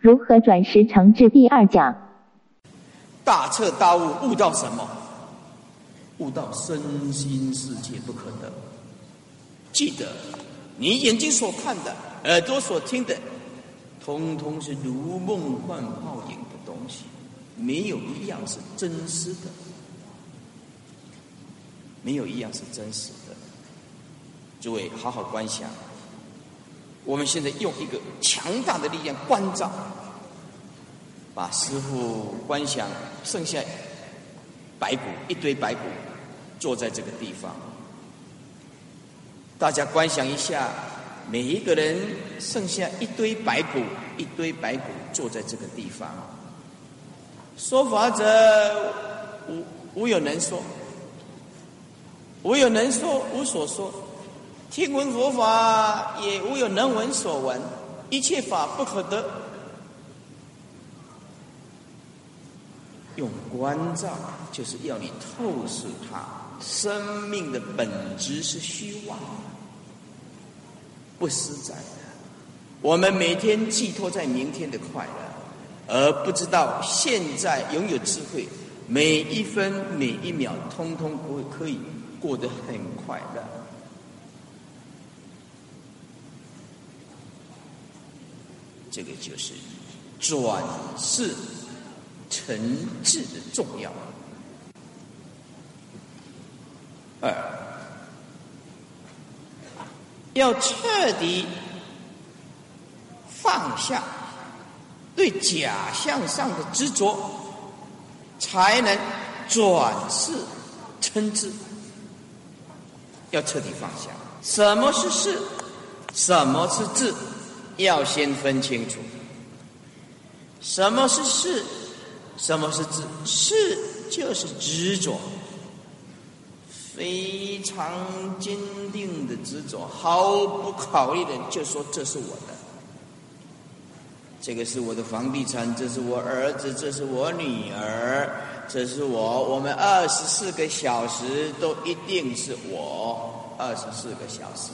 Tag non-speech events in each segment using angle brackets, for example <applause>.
如何转识成智？第二讲。大彻大悟，悟到什么？悟到身心世界不可得。记得，你眼睛所看的，耳朵所听的，通通是如梦幻泡影的东西，没有一样是真实的，没有一样是真实的。诸位，好好观想。我们现在用一个强大的力量关照，把师傅观想剩下白骨一堆白骨坐在这个地方。大家观想一下，每一个人剩下一堆白骨，一堆白骨坐在这个地方。说法者无无有能说，无有能说，无所说。听闻佛法，也无有能闻所闻，一切法不可得。用关照，就是要你透视它，生命的本质是虚妄，不实在的。我们每天寄托在明天的快乐，而不知道现在拥有智慧，每一分每一秒，通通不会可以过得很快乐。这个就是转世成智的重要。二，要彻底放下对假象上的执着，才能转世成智。要彻底放下，什么是事？什么是智？要先分清楚，什么是是，什么是执。是就是执着，非常坚定的执着，毫不考虑的就说这是我的，这个是我的房地产，这是我儿子，这是我女儿，这是我，我们二十四个小时都一定是我，二十四个小时。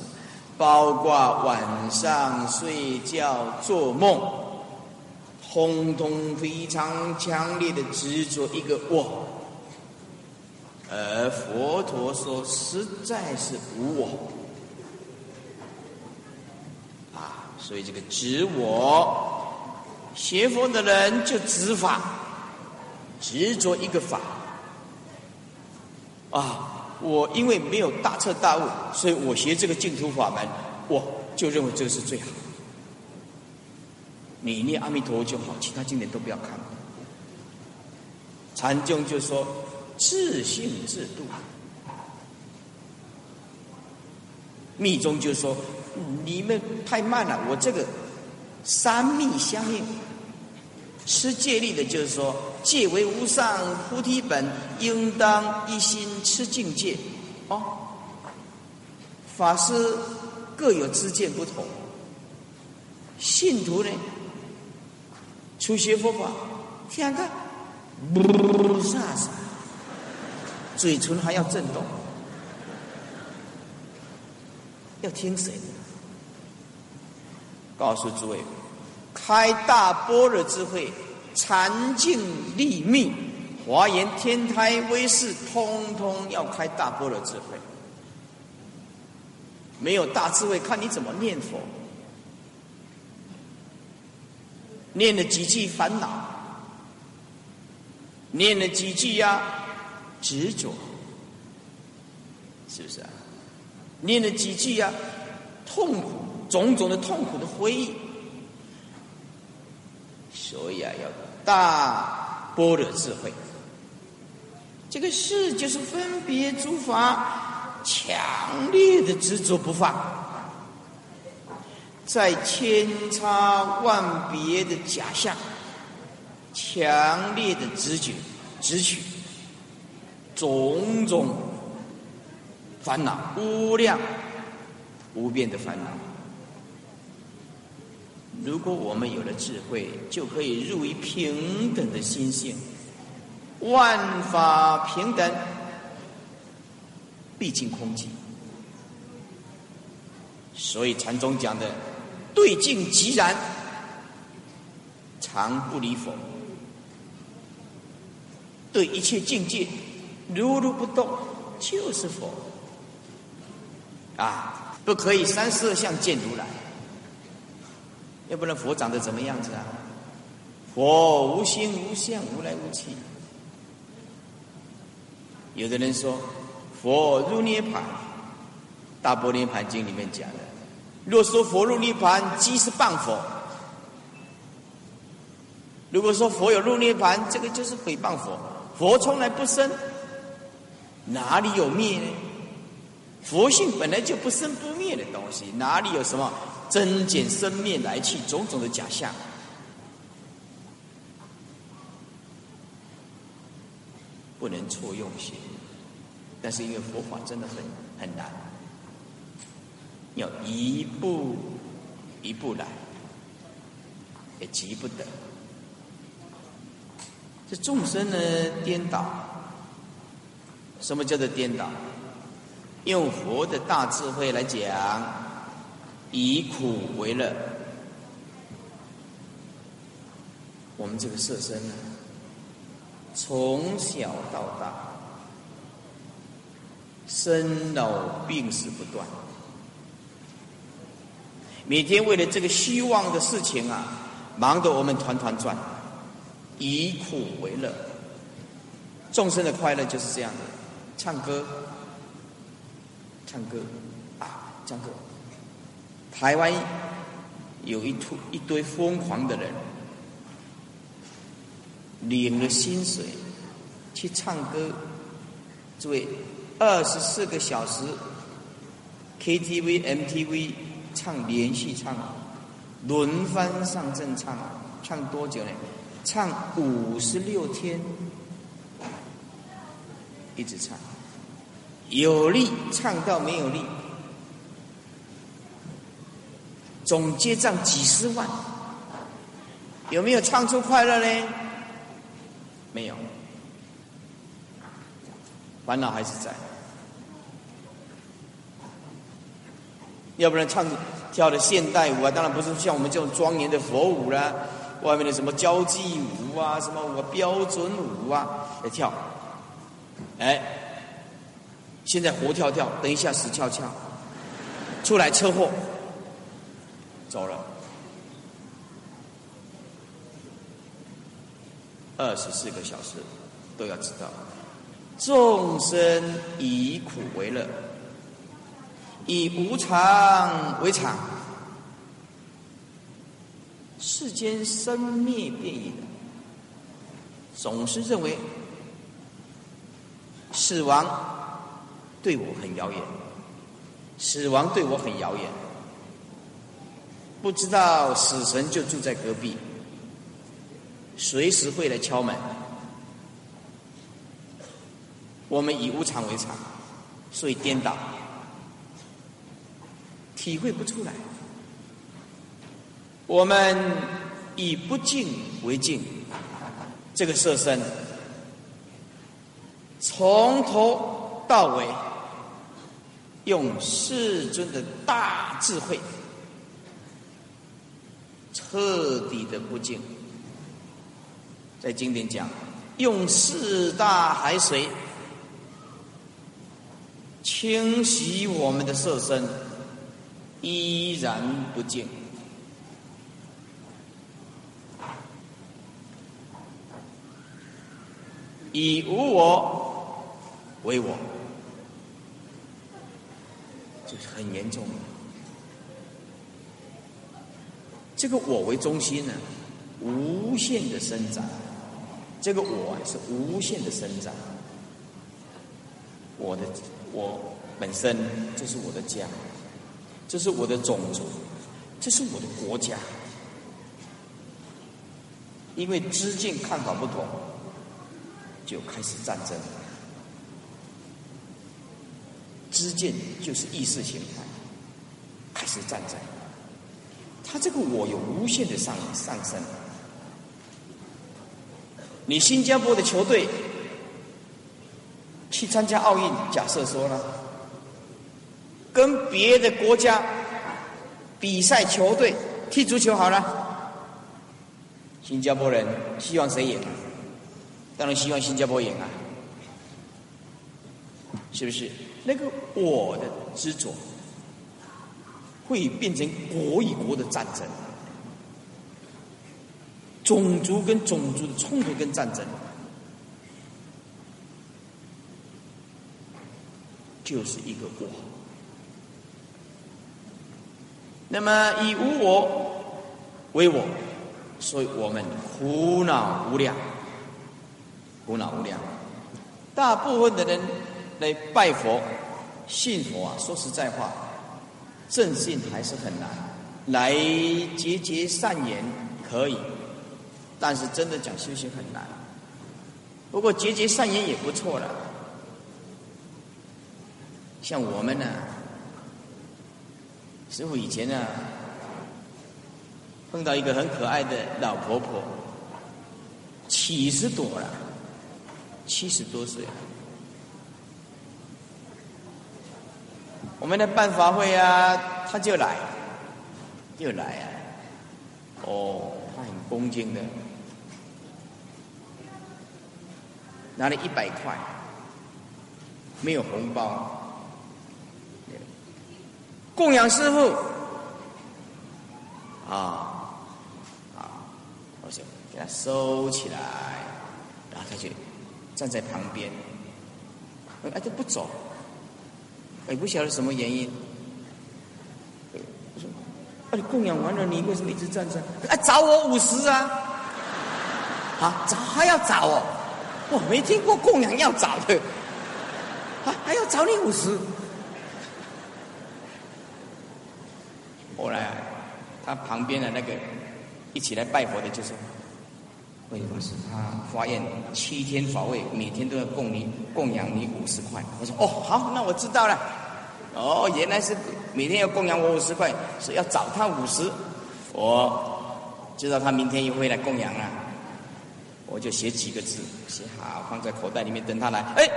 包括晚上睡觉、做梦，通通非常强烈的执着一个我。而佛陀说，实在是无我。啊，所以这个执我，邪佛的人就执法，执着一个法。啊。我因为没有大彻大悟，所以我学这个净土法门，我就认为这个是最好。你念阿弥陀佛就好，其他经典都不要看。禅宗就说自性自度，密宗就说你们太慢了，我这个三密相应。吃戒律的，就是说，戒为无上菩提本，应当一心吃境界。哦，法师各有知见不同，信徒呢，初学佛法，听看，不啥啥，嘴唇还要震动，要听谁的？告诉诸位。开大般若智慧，禅净立命，华严天台威势，通通要开大般若智慧。没有大智慧，看你怎么念佛。念了几句烦恼，念了几句呀执着，是不是啊？念了几句呀痛苦，种种的痛苦的回忆。所以啊，要大般若智慧。这个事就是分别诸法，强烈的执着不放，在千差万别的假象，强烈的直觉、直取，种种烦恼，无量无边的烦恼。如果我们有了智慧，就可以入于平等的心性，万法平等，毕竟空寂。所以禅宗讲的“对境即然”，常不离佛，对一切境界如如不动，就是佛。啊，不可以三十二相见如来，要不然佛长得怎么样子啊？佛无心无相，无来无去。有的人说，佛入涅盘，《大波涅盘经》里面讲的，若说佛入涅盘，即是谤佛。如果说佛有入涅盘，这个就是诽谤佛。佛从来不生，哪里有灭呢？佛性本来就不生不灭的东西，哪里有什么增减生灭来去种种的假象？不能错用心。但是因为佛法真的很很难，要一步一步来，也急不得。这众生呢颠倒，什么叫做颠倒？用佛的大智慧来讲，以苦为乐。我们这个色身呢，从小到大，生老病死不断，每天为了这个希望的事情啊，忙得我们团团转，以苦为乐。众生的快乐就是这样的，唱歌。唱歌啊，唱歌！台湾有一突一堆疯狂的人，领了薪水去唱歌，诸位，二十四个小时 KTV、MTV 唱连续唱，轮番上阵唱，唱多久呢？唱五十六天，一直唱。有力唱到没有力，总结账几十万，有没有唱出快乐呢？没有，烦恼还是在。要不然唱跳的现代舞啊，当然不是像我们这种庄严的佛舞啦，外面的什么交际舞啊，什么舞标准舞啊，来跳，哎。现在活跳跳，等一下死翘翘，出来车祸，走了。二十四个小时都要知道，众生以苦为乐，以无常为常，世间生灭变异的，总是认为死亡。对我很遥远，死亡对我很遥远，不知道死神就住在隔壁，随时会来敲门。我们以无常为常，所以颠倒，体会不出来。我们以不净为净，这个色身从头到尾。用世尊的大智慧，彻底的不净，在经典讲，用四大海水清洗我们的色身，依然不净，以无我为我。就是很严重，这个我为中心呢，无限的生长，这个我是无限的生长，我的我本身这是我的家，这是我的种族，这是我的国家，因为知见看法不同，就开始战争。知见就是意识形态，开始战争。他这个我有无限的上上升。你新加坡的球队去参加奥运，假设说呢，跟别的国家比赛，球队踢足球好了，新加坡人希望谁赢？当然希望新加坡赢啊，是不是？那个我的执着会变成国与国的战争，种族跟种族的冲突跟战争，就是一个我。那么以无我为我，所以我们苦恼无量，苦恼无量。大部分的人来拜佛、信佛啊，说实在话，正信还是很难。来结结善缘可以，但是真的讲修行很难。不过结结善缘也不错了。像我们呢？师傅以前呢，碰到一个很可爱的老婆婆，七十多了，七十多岁。我们的办法会啊，他就来，就来啊。哦，他很恭敬的，拿了一百块，没有红包。供养师傅，啊啊，我就给他收起来，然后他就站在旁边，哎，都不走，也不晓得什么原因。我说，啊，你供养完了，你为什么一直站着？哎，找我五十啊！啊，找还要找哦？我没听过供养要找的，啊，还要找你五十？后来，他旁边的那个一起来拜佛的，就说：“慧法师，他发愿七天法会，每天都要供你供养你五十块。”我说：“哦，好，那我知道了。哦，原来是每天要供养我五十块，是要找他五十。我知道他明天又会来供养了，我就写几个字，写好放在口袋里面等他来。哎，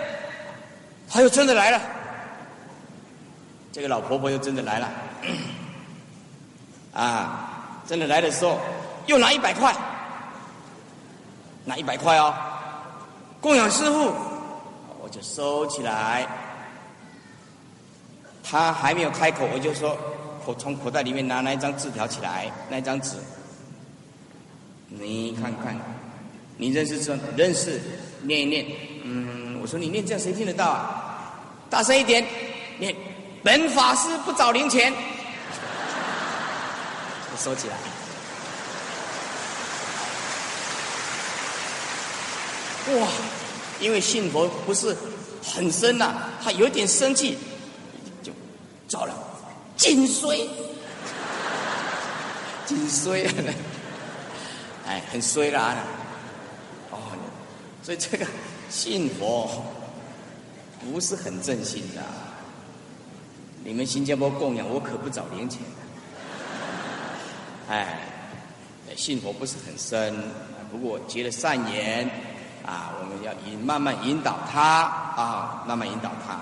他又真的来了，这个老婆婆又真的来了。”啊，真的来的时候，又拿一百块，拿一百块哦，供养师傅，我就收起来。他还没有开口，我就说，我从口袋里面拿那一张字条起来，那张纸，你看看，你认识这认识，念一念，嗯，我说你念这样谁听得到啊？大声一点，念，本法师不找零钱。<laughs> 收起来。哇，因为信佛不是很深呐，他有点生气，就走了，紧衰，紧衰，<laughs> 哎，很衰啦。哦，所以这个信佛不是很正信的。你们新加坡供养，我可不找零钱。哎，信佛不是很深，不过结了善缘，啊，我们要引慢慢引导他啊，慢慢引导他。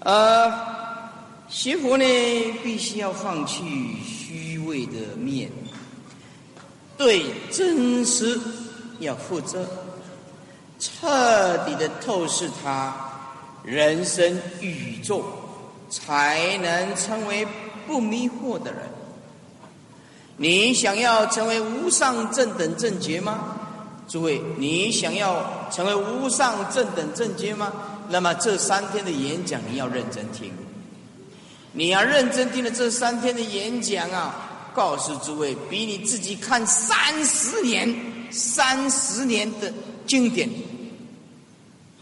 呃，学佛呢，必须要放弃虚伪的面，对真实要负责，彻底的透视他人生宇宙，才能成为不迷惑的人。你想要成为无上正等正觉吗？诸位，你想要成为无上正等正觉吗？那么这三天的演讲你要认真听，你要认真听了这三天的演讲啊！告诉诸位，比你自己看三十年、三十年的经典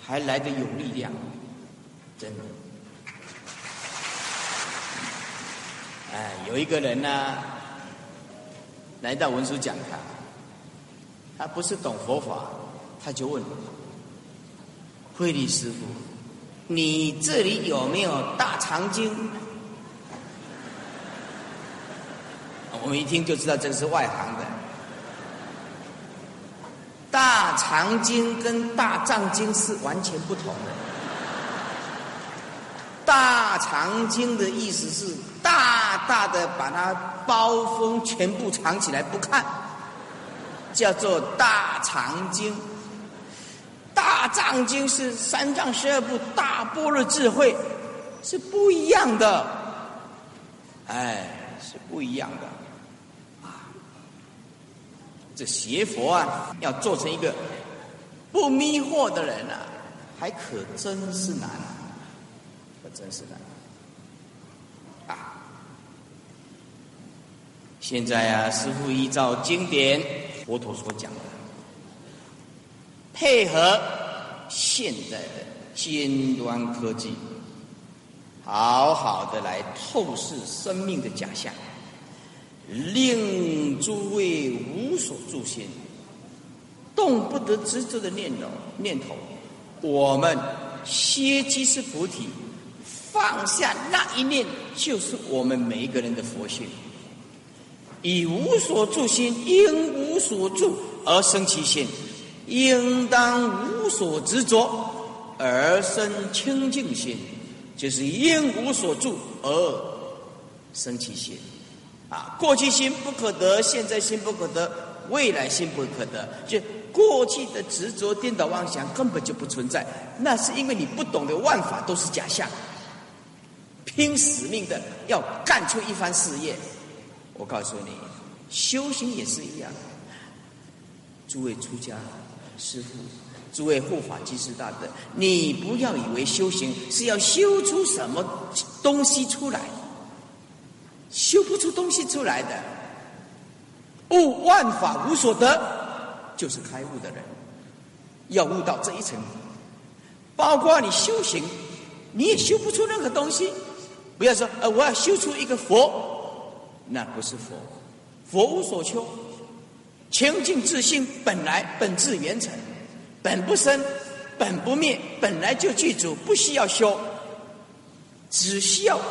还来得有力量，真的。哎，有一个人呢。来到文殊讲堂，他不是懂佛法，他就问慧律师傅：“你这里有没有大长经？”我们一听就知道这个是外行的。大长经跟大藏经是完全不同的。大长经的意思是大大的把它。包封全部藏起来不看，叫做大藏经。大藏经是三藏十二部大般若智慧，是不一样的，哎，是不一样的。啊，这邪佛啊，要做成一个不迷惑的人啊，还可真是难，可真是难。啊，现在啊，师傅依照经典佛陀所讲的。配合现在的尖端科技，好好的来透视生命的假象，令诸位无所住心，动不得执着的念头念头，我们歇即是菩提，放下那一念就是我们每一个人的佛性，以无所住心，因无所住而生其心。应当无所执着而生清净心，就是因无所住而生其心。啊，过去心不可得，现在心不可得，未来心不可得。就过去的执着、颠倒妄想根本就不存在，那是因为你不懂得万法都是假象，拼死命的要干出一番事业。我告诉你，修行也是一样。诸位出家。师父，诸位护法居士大德，你不要以为修行是要修出什么东西出来，修不出东西出来的。悟万法无所得，就是开悟的人。要悟到这一层，包括你修行，你也修不出任何东西。不要说呃，我要修出一个佛，那不是佛，佛无所求。清净自性本来本质圆成，本不生，本不灭，本来就具足，不需要修，只需要悟，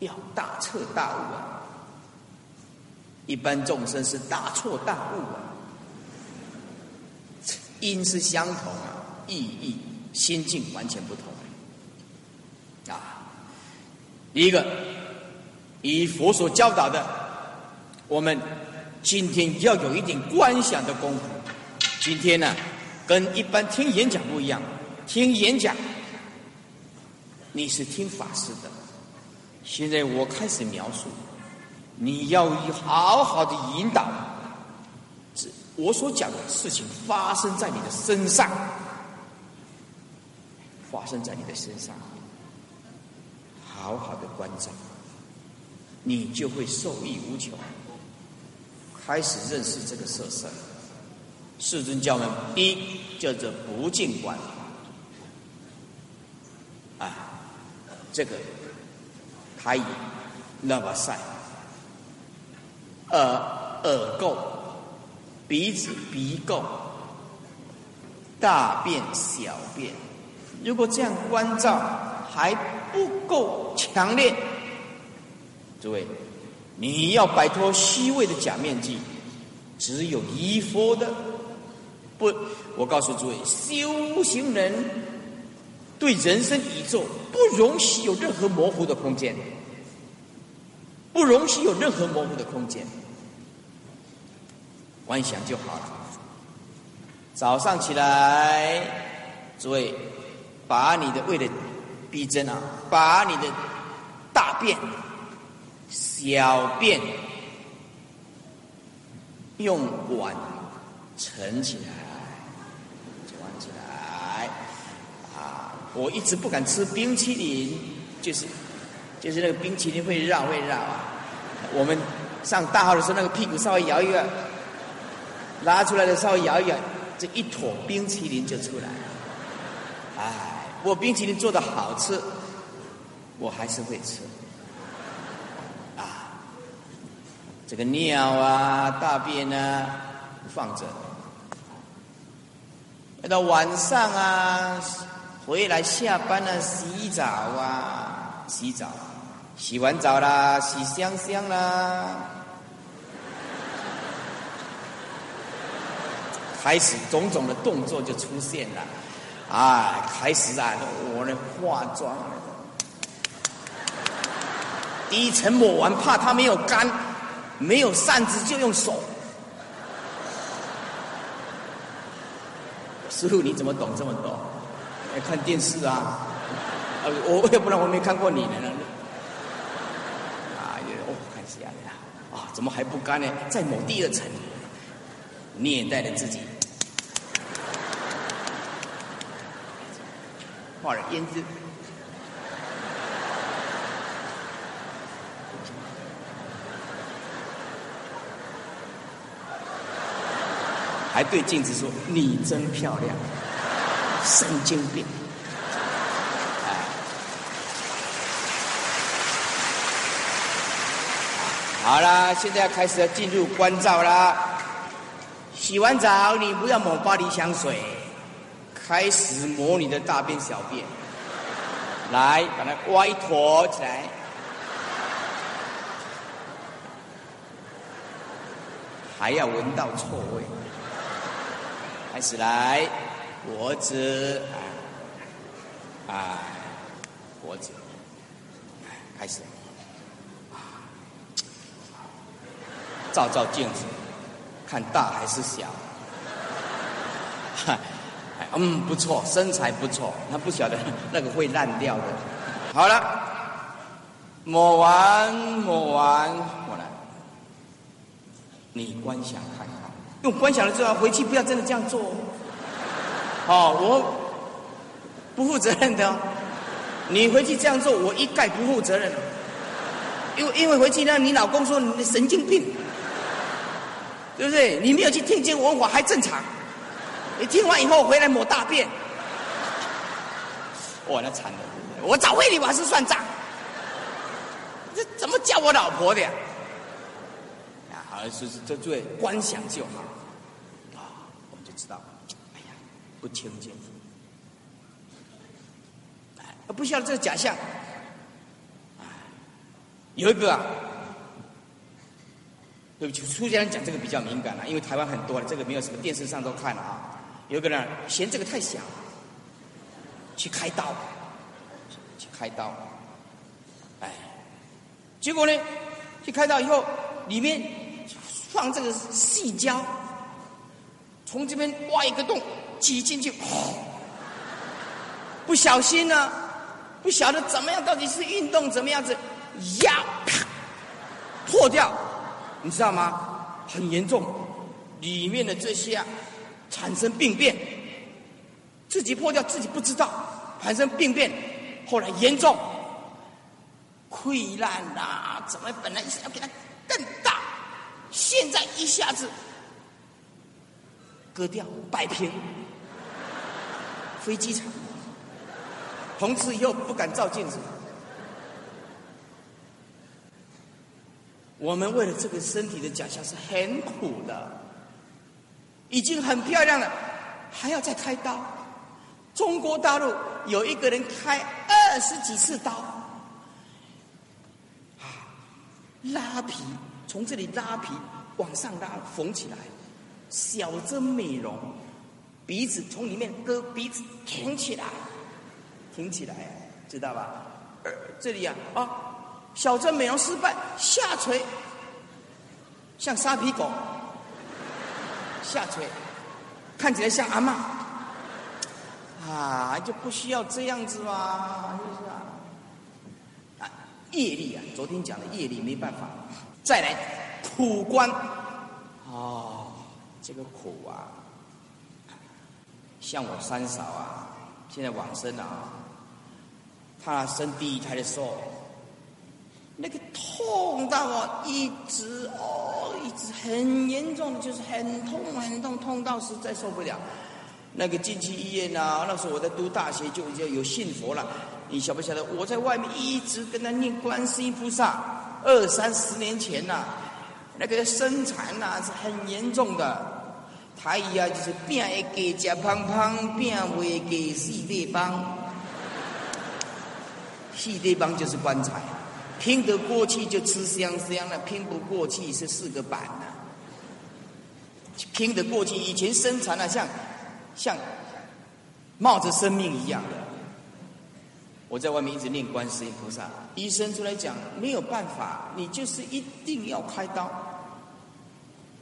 要大彻大悟啊！一般众生是大错大悟啊，因是相同啊，意义心境完全不同啊！一个。以佛所教导的，我们今天要有一点观想的功夫。今天呢，跟一般听演讲不一样。听演讲，你是听法师的。现在我开始描述，你要以好好的引导，这我所讲的事情发生在你的身上，发生在你的身上，好好的关照。你就会受益无穷，开始认识这个色身。世尊教门一叫做不净观，啊，这个他眼那么善，耳耳垢，鼻子鼻垢，大便小便，如果这样关照还不够强烈。诸位，你要摆脱虚伪的假面具，只有依佛的不。我告诉诸位，修行人对人生宇宙不容许有任何模糊的空间，不容许有任何模糊的空间，观想就好了。早上起来，诸位，把你的为了逼真啊，把你的大便。小便用碗盛起来，盛起来啊！我一直不敢吃冰淇淋，就是就是那个冰淇淋会绕会绕啊。我们上大号的时候，那个屁股稍微摇一摇，拉出来的稍微摇一摇，这一坨冰淇淋就出来了。哎，我冰淇淋做的好吃，我还是会吃。啊这个尿啊、大便啊，放着。到晚上啊，回来下班了，洗澡啊，洗澡，洗完澡啦，洗香香啦，开始种种的动作就出现了，啊，开始啊，我的化妆。第一层抹完，怕它没有干，没有扇子就用手。师傅，你怎么懂这么多？来看电视啊！呃，我要不然我没看过你呢。啊，哦，看下啊，怎么还不干呢？再抹第二层，虐待了自己，画了胭脂。还对镜子说：“你真漂亮。”神经病！好啦，现在要开始要进入关照啦。洗完澡，你不要抹巴黎香水，开始抹你的大便小便。来，把它歪坨起来。还要闻到臭味。开始来，脖子，啊，脖子，开始，照照镜子，看大还是小，哈，嗯，不错，身材不错，他不晓得 <laughs> 那个会烂掉的。好了，抹完，抹完，抹了，你观想看看。用观想了之后回去不要真的这样做，哦，我不负责任的哦。你回去这样做，我一概不负责任。因为因为回去呢，你老公说你神经病，对不对？你没有去听经闻法还正常，你听完以后回来抹大便，哇，那惨了！我找慧理法师算账，这怎么叫我老婆的？呀？而是这对观想就好，啊，我们就知道，哎呀，不清净，哎，不需要这个假象，有一个啊，对不起，出家人讲这个比较敏感了，因为台湾很多了，这个没有什么电视上都看了啊。有个人嫌这个太小，去开刀，去开刀，哎，结果呢，去开刀以后里面。放这个细胶，从这边挖一个洞挤进去，不小心呢，不晓得怎么样，到底是运动怎么样子，呀，破掉，你知道吗？很严重，里面的这些啊，产生病变，自己破掉自己不知道，产生病变，后来严重，溃烂啦，怎么本来是要给它更大。现在一下子割掉摆平，飞机场，从此以后不敢照镜子。我们为了这个身体的假象是很苦的，已经很漂亮了，还要再开刀。中国大陆有一个人开二十几次刀，啊，拉皮。从这里拉皮往上拉，缝起来，小针美容，鼻子从里面割鼻子，挺起来，挺起来，知道吧？这里啊啊，小针美容失败，下垂，像沙皮狗，下垂，看起来像阿妈，啊，就不需要这样子嘛，就是啊，啊，业力啊，昨天讲的业力没办法。再来苦观，哦，这个苦啊，像我三嫂啊，现在往生了啊，她生第一胎的时候，那个痛到我一直哦，一直很严重，就是很痛很痛，痛到实在受不了。那个进去医院啊，那时候我在读大学就已经有信佛了，你晓不晓得？我在外面一直跟他念观世音菩萨。二三十年前呐，那个生产呐是很严重的，他一样就是病会给吃胖胖，病会给四地方，四地方就是棺材，拼得过去就吃香香了，拼不过去是四个板呐，拼得过去以前生产啊像像冒着生命一样的，我在外面一直念观世音菩萨，医生出来讲没有办法，你就是一定要开刀。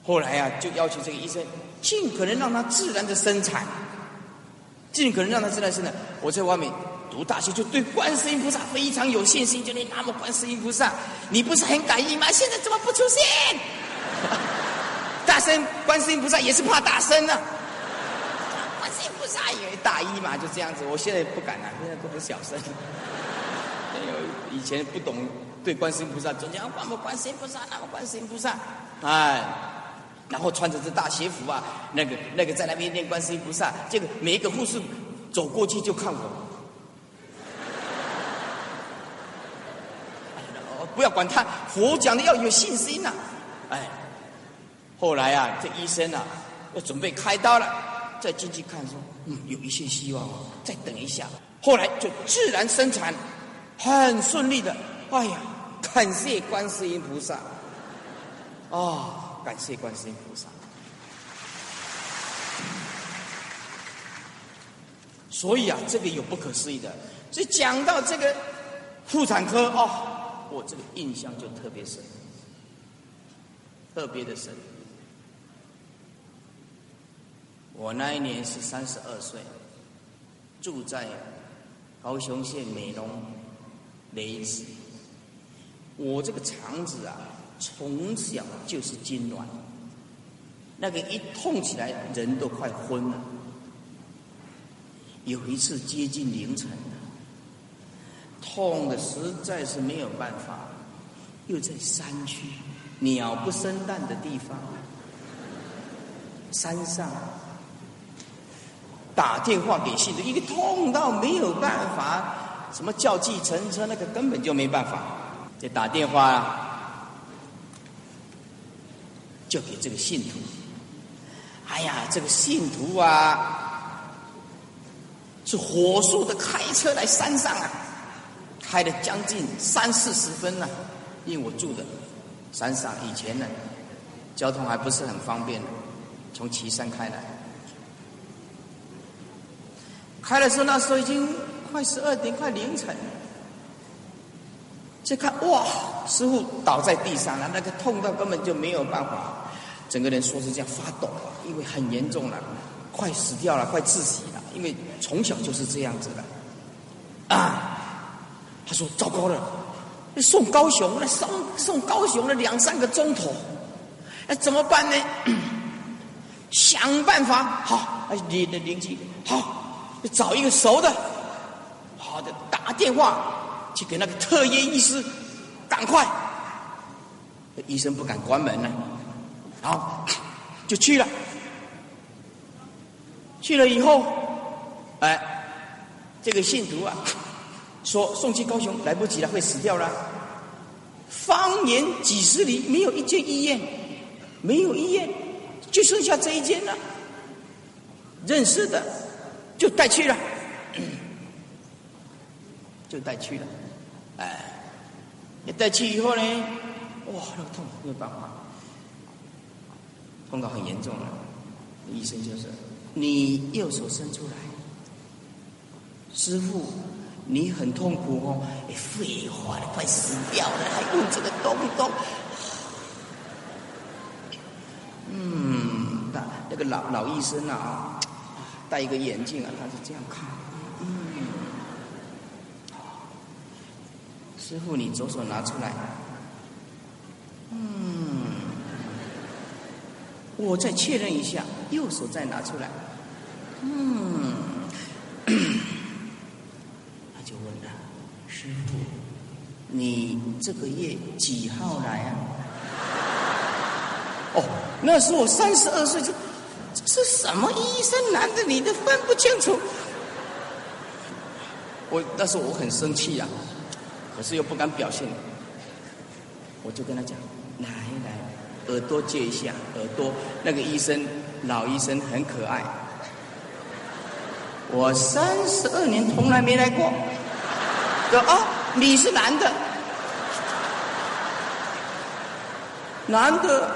后来啊，就要求这个医生尽可能让他自然的生产，尽可能让他自然生产。我在外面读大学，就对观世音菩萨非常有信心，就念南无观世音菩萨。你不是很感应吗？现在怎么不出现？<laughs> 大声，观世音菩萨也是怕大声呢。大以为大一嘛，就这样子。我现在不敢了，现在都很小声。有以前不懂，对观世音菩萨总讲“观不观世音菩萨，南无观世音菩萨”。哎，然后穿着这大鞋服啊，那个那个在那边念观世音菩萨，这个每一个护士走过去就看我。不要管他，佛讲的要有信心呐。哎，后来啊，这医生啊，要准备开刀了。再进去看，说嗯，有一线希望，再等一下。后来就自然生产，很顺利的。哎呀，感谢观世音菩萨！啊，感谢观世音菩萨。所以啊，这个有不可思议的。所以讲到这个妇产科哦，我这个印象就特别深，特别的深。我那一年是三十二岁，住在高雄县美浓雷子。我这个肠子啊，从小就是痉挛，那个一痛起来人都快昏了。有一次接近凌晨痛的实在是没有办法，又在山区鸟不生蛋的地方，山上。打电话给信徒，一个痛到没有办法，什么叫计程车，那个根本就没办法。就打电话，就给这个信徒。哎呀，这个信徒啊，是火速的开车来山上啊，开了将近三四十分呢。因为我住的山上，以前呢，交通还不是很方便，从岐山开来。开的时候，那时候已经快十二点，快凌晨了。再看，哇，师傅倒在地上了，那个痛到根本就没有办法，整个人说是这样发抖啊，因为很严重了，快死掉了，快窒息了，因为从小就是这样子的。啊，他说糟糕了，送高雄，那送送高雄了两三个钟头，那怎么办呢？<coughs> 想办法，好，你的邻居，好。找一个熟的，好的，打电话去给那个特约医师，赶快。医生不敢关门呢，好，就去了。去了以后，哎，这个信徒啊，说送去高雄来不及了，会死掉了。方圆几十里没有一间医院，没有医院，就剩下这一间了。认识的。就带去了，<clears throat> 就带去了，哎，你带去以后呢，哇，那个痛没有办法，痛到很严重了。医生就是，你右手伸出来，师傅，你很痛苦哦。哎，废话了，快死掉了，还用这个东东？嗯，那那个老老医生啊。戴一个眼镜啊，他是这样看。嗯，师傅，你左手拿出来。嗯，我再确认一下，右手再拿出来。嗯，他就问了，师傅，你这个月几号来啊？哦，那是我三十二岁就。是什么医生？男的你都分不清楚。我那时候我很生气呀，可是又不敢表现。我就跟他讲：“来来，耳朵借一下，耳朵。”那个医生，老医生很可爱。我三十二年从来没来过。说啊，你是男的，男的，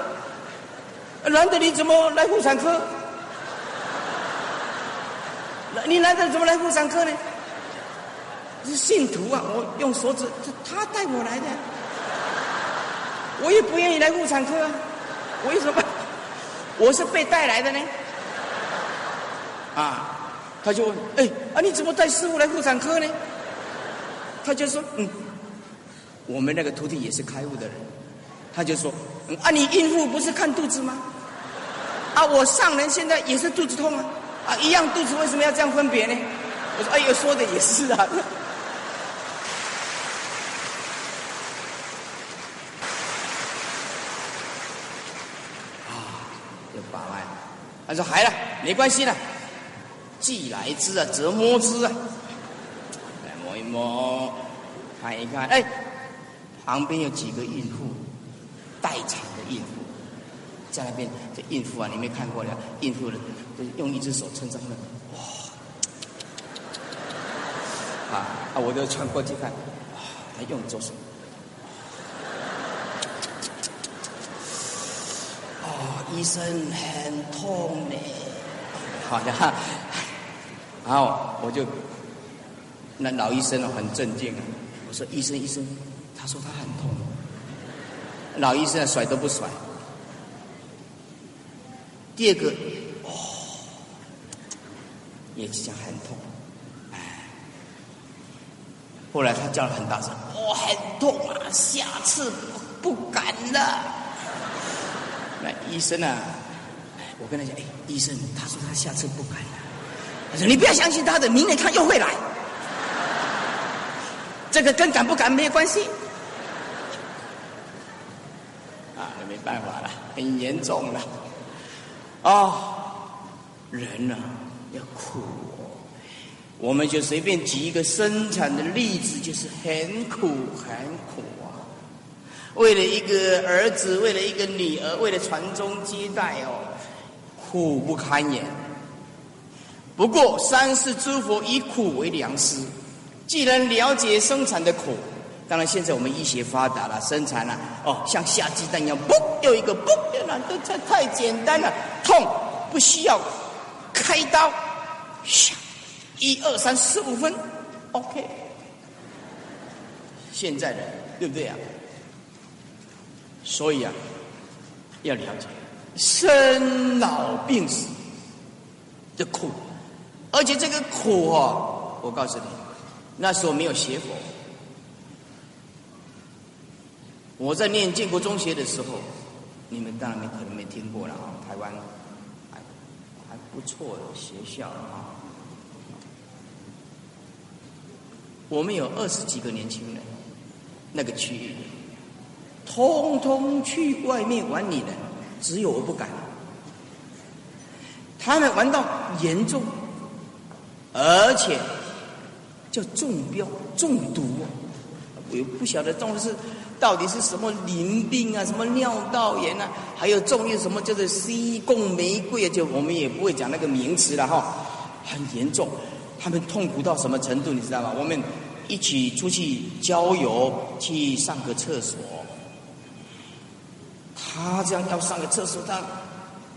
男的你怎么来妇产科？你男的怎么来妇产科呢？是信徒啊，我用手指，他带我来的，我也不愿意来妇产科啊，我为什么？我是被带来的呢？啊，他就问，哎，啊你怎么带师傅来妇产科呢？他就说，嗯，我们那个徒弟也是开悟的人，他就说，啊你孕妇不是看肚子吗？啊我上人现在也是肚子痛啊，啊一样肚子为什么要这样分别呢？我说，哎呦说的也是啊。他说：“孩子，没关系了。既来之啊，则摸之啊。我，看一看。哎，旁边有几个孕妇，待产的孕妇，在那边。这孕妇啊，你没看过的，孕妇的，用一只手撑着的。哇！啊啊！我就穿过去看，哇！他用左手。”医生很痛呢，好的，然后我就那老医生很镇静啊，我说医生医生，他说他很痛，老医生甩都不甩。第二个哦，也是讲很痛，哎，后来他叫了很大声，我很痛啊，下次不敢了。那医生啊，我跟他讲，哎，医生，他说他下次不敢了。他说你不要相信他的，明年他又会来。这个跟敢不敢没有关系。啊，那没办法了，很严重了。哦，人呢要苦，我们就随便举一个生产的例子，就是很苦，很苦啊。为了一个儿子，为了一个女儿，为了传宗接代哦，苦不堪言。不过三世诸佛以苦为良师，既然了解生产的苦，当然现在我们医学发达了，生产了哦，像下鸡蛋一样，嘣又一个嘣，那都太太简单了，痛不需要开刀，一二三四五分，OK。现在的对不对啊？所以啊，要了解生老病死的苦，而且这个苦哦，我告诉你，那时候没有邪佛。我在念建国中学的时候，你们当然没可能没听过了啊，台湾还还不错的学校啊。我们有二十几个年轻人，那个区域。通通去外面玩你的，只有我不敢。他们玩到严重，而且叫中标中毒，我又不晓得中的是到底是什么淋病啊，什么尿道炎啊，还有中一什么叫做西贡玫瑰啊，就我们也不会讲那个名词了哈，很严重。他们痛苦到什么程度，你知道吗？我们一起出去郊游，去上个厕所。他这样要上个厕所，他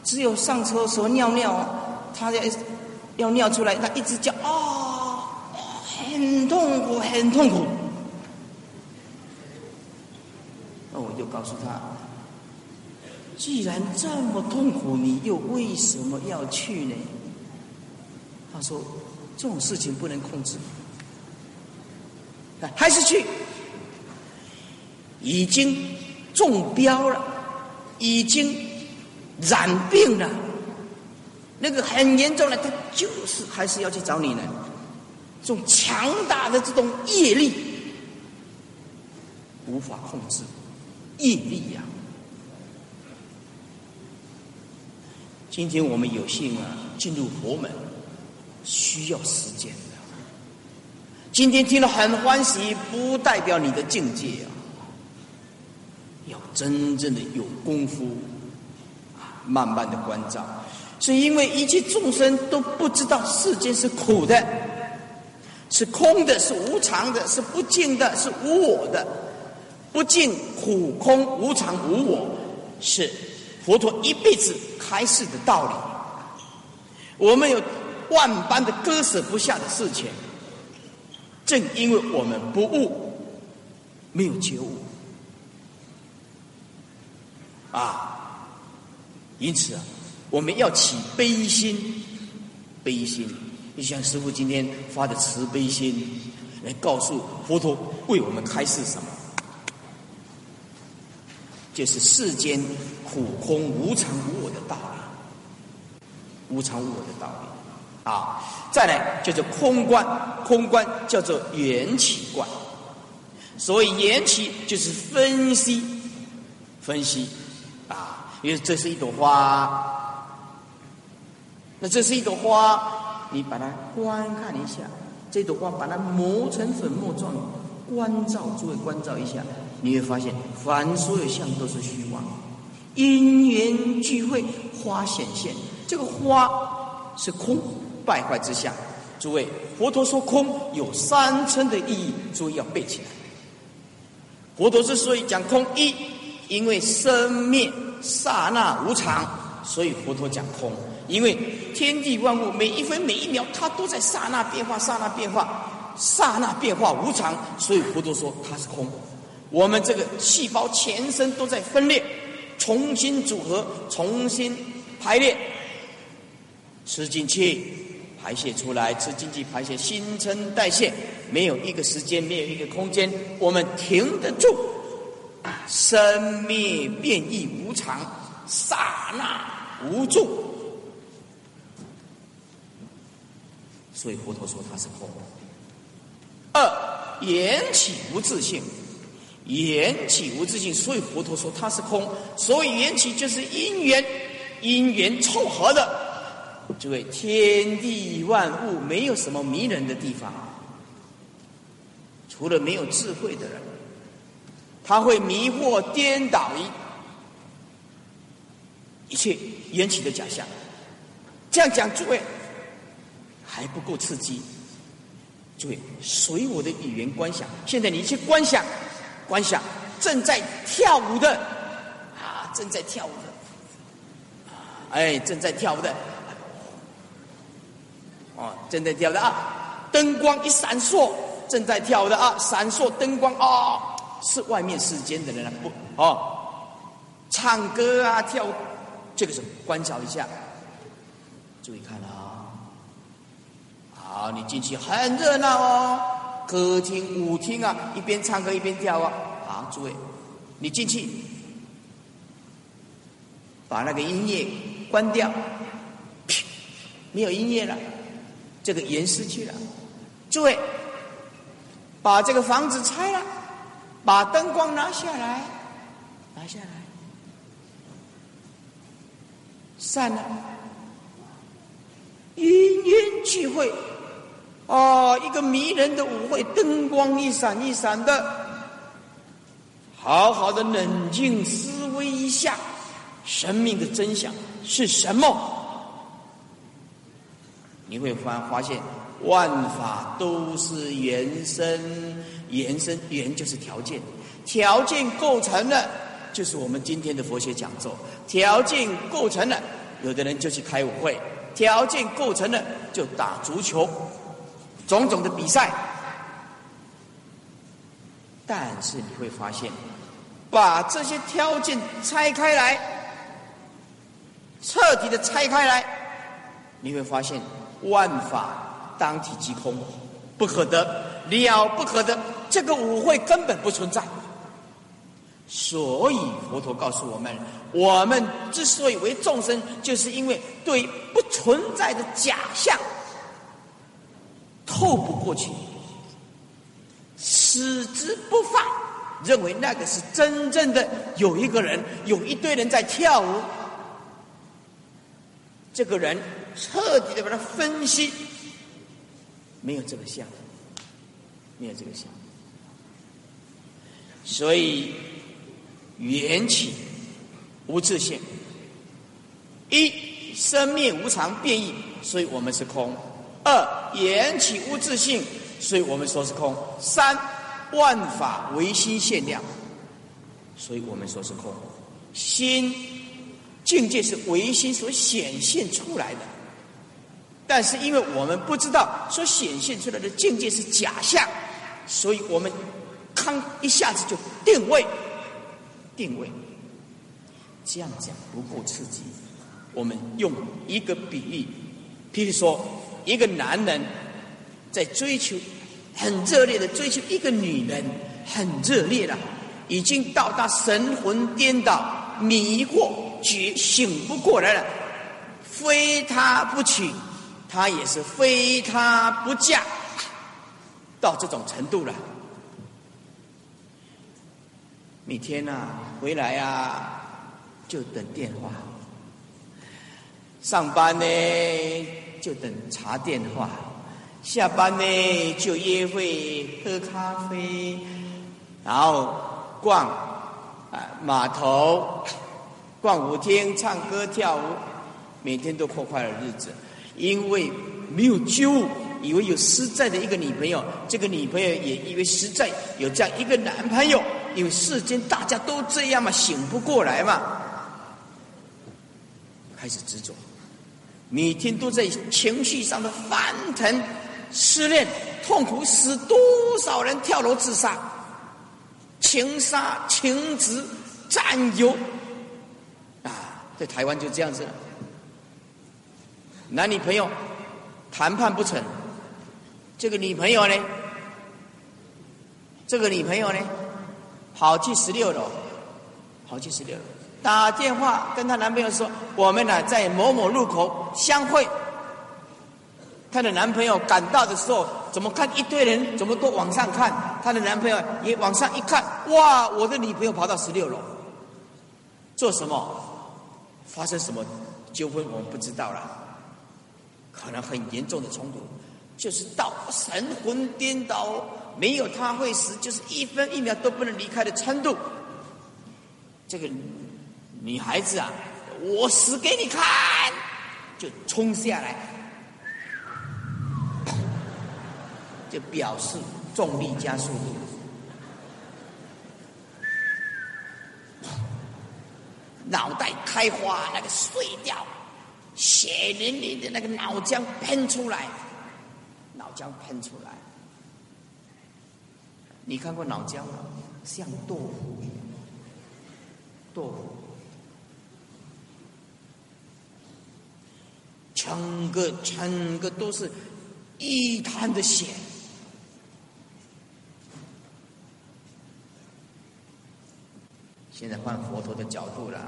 只有上厕所尿尿，他要要尿出来，他一直叫啊，很痛苦，很痛苦。那我就告诉他，既然这么痛苦，你又为什么要去呢？他说，这种事情不能控制，还是去，已经中标了。已经染病了，那个很严重了，他就是还是要去找你呢。这种强大的这种业力无法控制，业力呀。今天我们有幸啊进入佛门，需要时间的。今天听了很欢喜，不代表你的境界啊。要真正的有功夫啊，慢慢的关照，是因为一切众生都不知道世间是苦的，是空的，是无常的，是不净的，是无我的。不净、苦、空、无常、无我，是佛陀一辈子开示的道理。我们有万般的割舍不下的事情，正因为我们不悟，没有觉悟啊，因此啊，我们要起悲心，悲心，就像师父今天发的慈悲心，来告诉佛陀为我们开示什么，就是世间苦空无常无我的道理，无常无我的道理。啊，再来叫做空观，空观叫做缘起观。所以缘起就是分析，分析啊，因为这是一朵花，那这是一朵花，你把它观看一下，这朵花把它磨成粉末状，关照诸位关照一下，你会发现凡所有相都是虚妄，因缘聚会花显现，这个花是空。败坏之相，诸位，佛陀说空有三层的意义，诸位要背起来。佛陀之所以讲空，一因为生灭刹那无常，所以佛陀讲空。因为天地万物每一分每一秒，它都在刹那变化，刹那变化，刹那变化无常，所以佛陀说它是空。我们这个细胞全身都在分裂，重新组合，重新排列，吃进去。排泄出来，吃进去排泄，新陈代谢，没有一个时间，没有一个空间，我们停得住。生灭变异无常，刹那无助。所以佛陀说它是空。二缘起无自性，缘起无自性，所以佛陀说它是空。所以缘起就是因缘，因缘凑合的。诸位，天地万物没有什么迷人的地方，除了没有智慧的人，他会迷惑颠倒一一切缘起的假象。这样讲，诸位还不够刺激。诸位，随我的语言观想，现在你去观想，观想正在跳舞的啊，正在跳舞的，哎，正在跳舞的。哦，正在跳的啊，灯光一闪烁，正在跳的啊，闪烁灯光啊，是外面世间的人啊，不哦，唱歌啊，跳，这个是观察一下，注意看，好，你进去很热闹哦，歌厅、舞厅啊，一边唱歌一边跳啊，好，诸位，你进去，把那个音乐关掉，没有音乐了。这个盐失去了，诸位，把这个房子拆了，把灯光拿下来，拿下来，散了，因缘聚会，哦，一个迷人的舞会，灯光一闪一闪的，好好的冷静思维一下，生命的真相是什么？你会发发现，万法都是缘生，缘生缘就是条件，条件构成了，就是我们今天的佛学讲座。条件构成了，有的人就去开舞会；条件构成了，就打足球，种种的比赛。但是你会发现，把这些条件拆开来，彻底的拆开来，你会发现。万法当体即空，不可得了不可得，这个舞会根本不存在。所以佛陀告诉我们：我们之所以为众生，就是因为对不存在的假象透不过去，死之不放，认为那个是真正的有一个人，有一堆人在跳舞。这个人彻底的把它分析，没有这个相，没有这个相，所以缘起无自性，一生灭无常变异，所以我们是空；二缘起无自性，所以我们说是空；三万法唯心限量，所以我们说是空。心。境界是唯心所显现出来的，但是因为我们不知道所显现出来的境界是假象，所以我们康一下子就定位，定位。这样讲不够刺激。我们用一个比喻，譬如说，一个男人在追求，很热烈的追求一个女人，很热烈了，已经到达神魂颠倒、迷惑、觉醒不过来了，非他不娶，他也是非他不嫁，到这种程度了。每天呐，回来呀。就等电话，上班呢就等查电话，下班呢就约会喝咖啡，然后逛啊码头，逛舞厅唱歌跳舞，每天都过快乐日子。因为没有揪，以为有实在的一个女朋友，这个女朋友也以为实在有这样一个男朋友，因为世间大家都这样嘛，醒不过来嘛。开始执着，每天都在情绪上的翻腾、失恋、痛苦，使多少人跳楼自杀、情杀、情执、占有啊！在台湾就这样子，男女朋友谈判不成，这个女朋友呢，这个女朋友呢，跑去十六楼，跑去十六楼。打电话跟她男朋友说：“我们呢在某某路口相会。”她的男朋友赶到的时候，怎么看一堆人，怎么都往上看？她的男朋友也往上一看，哇！我的女朋友跑到十六楼，做什么？发生什么纠纷？我们不知道了，可能很严重的冲突，就是到神魂颠倒，没有他会死，就是一分一秒都不能离开的程度。这个。女孩子啊，我死给你看，就冲下来，就表示重力加速度，脑袋开花，那个碎掉，血淋淋的那个脑浆喷出来，脑浆喷出来，你看过脑浆吗？像豆腐一样，豆腐。整个整个都是一滩的血。现在换佛陀的角度了，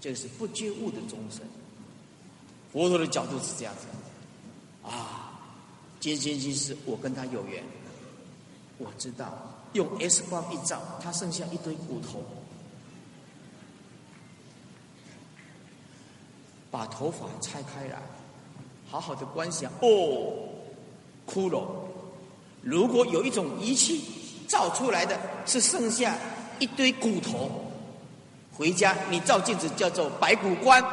这是不觉悟的众生。佛陀的角度是这样子啊，今生今世我跟他有缘，我知道用 X 光一照，他剩下一堆骨头。把头发拆开来，好好的观想哦，骷髅。如果有一种仪器照出来的是剩下一堆骨头，回家你照镜子叫做白骨观。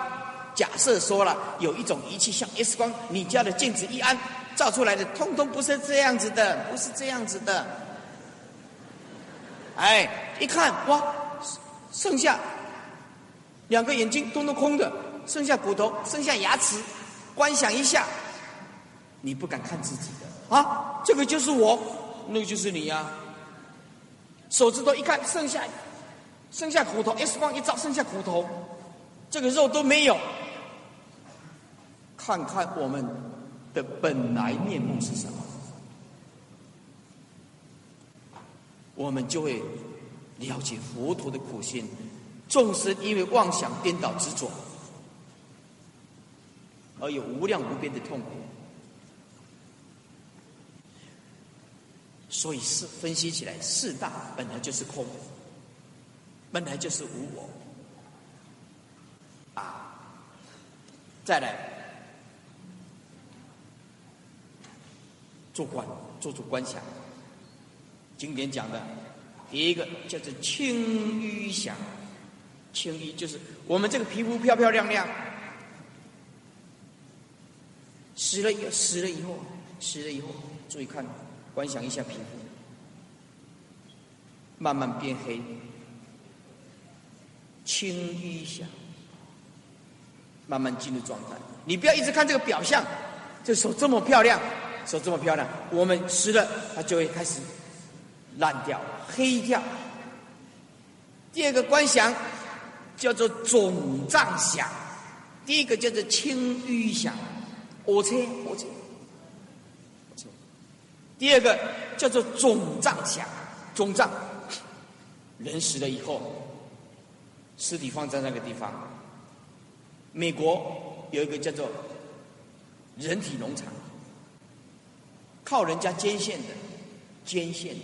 假设说了有一种仪器像 X 光，你家的镜子一安，照出来的通通不是这样子的，不是这样子的。哎，一看哇，剩下两个眼睛通通空的。剩下骨头，剩下牙齿，观想一下，你不敢看自己的啊？这个就是我，那个就是你呀。手指头一看，剩下剩下骨头，X 光一照，剩下骨头，这个肉都没有。看看我们的本来面目是什么，我们就会了解佛陀的苦心。众生因为妄想颠倒执着。而有无量无边的痛苦，所以是分析起来，四大本来就是空，本来就是无我。啊，再来做观，做出观想。经典讲的，第一个叫做清淤想，清淤就是我们这个皮肤漂漂亮亮。死了以后死了以后，死了以后，注意看，观想一下皮肤，慢慢变黑，青一下，慢慢进入状态。你不要一直看这个表象，这手这么漂亮，手这么漂亮，我们湿了，它就会开始烂掉、黑掉。第二个观想叫做肿胀想，第一个叫做轻淤想，火车火车。火车第二个叫做肿胀想，肿胀，人死了以后，尸体放在那个地方。美国有一个叫做人体农场，靠人家捐献的，捐献的，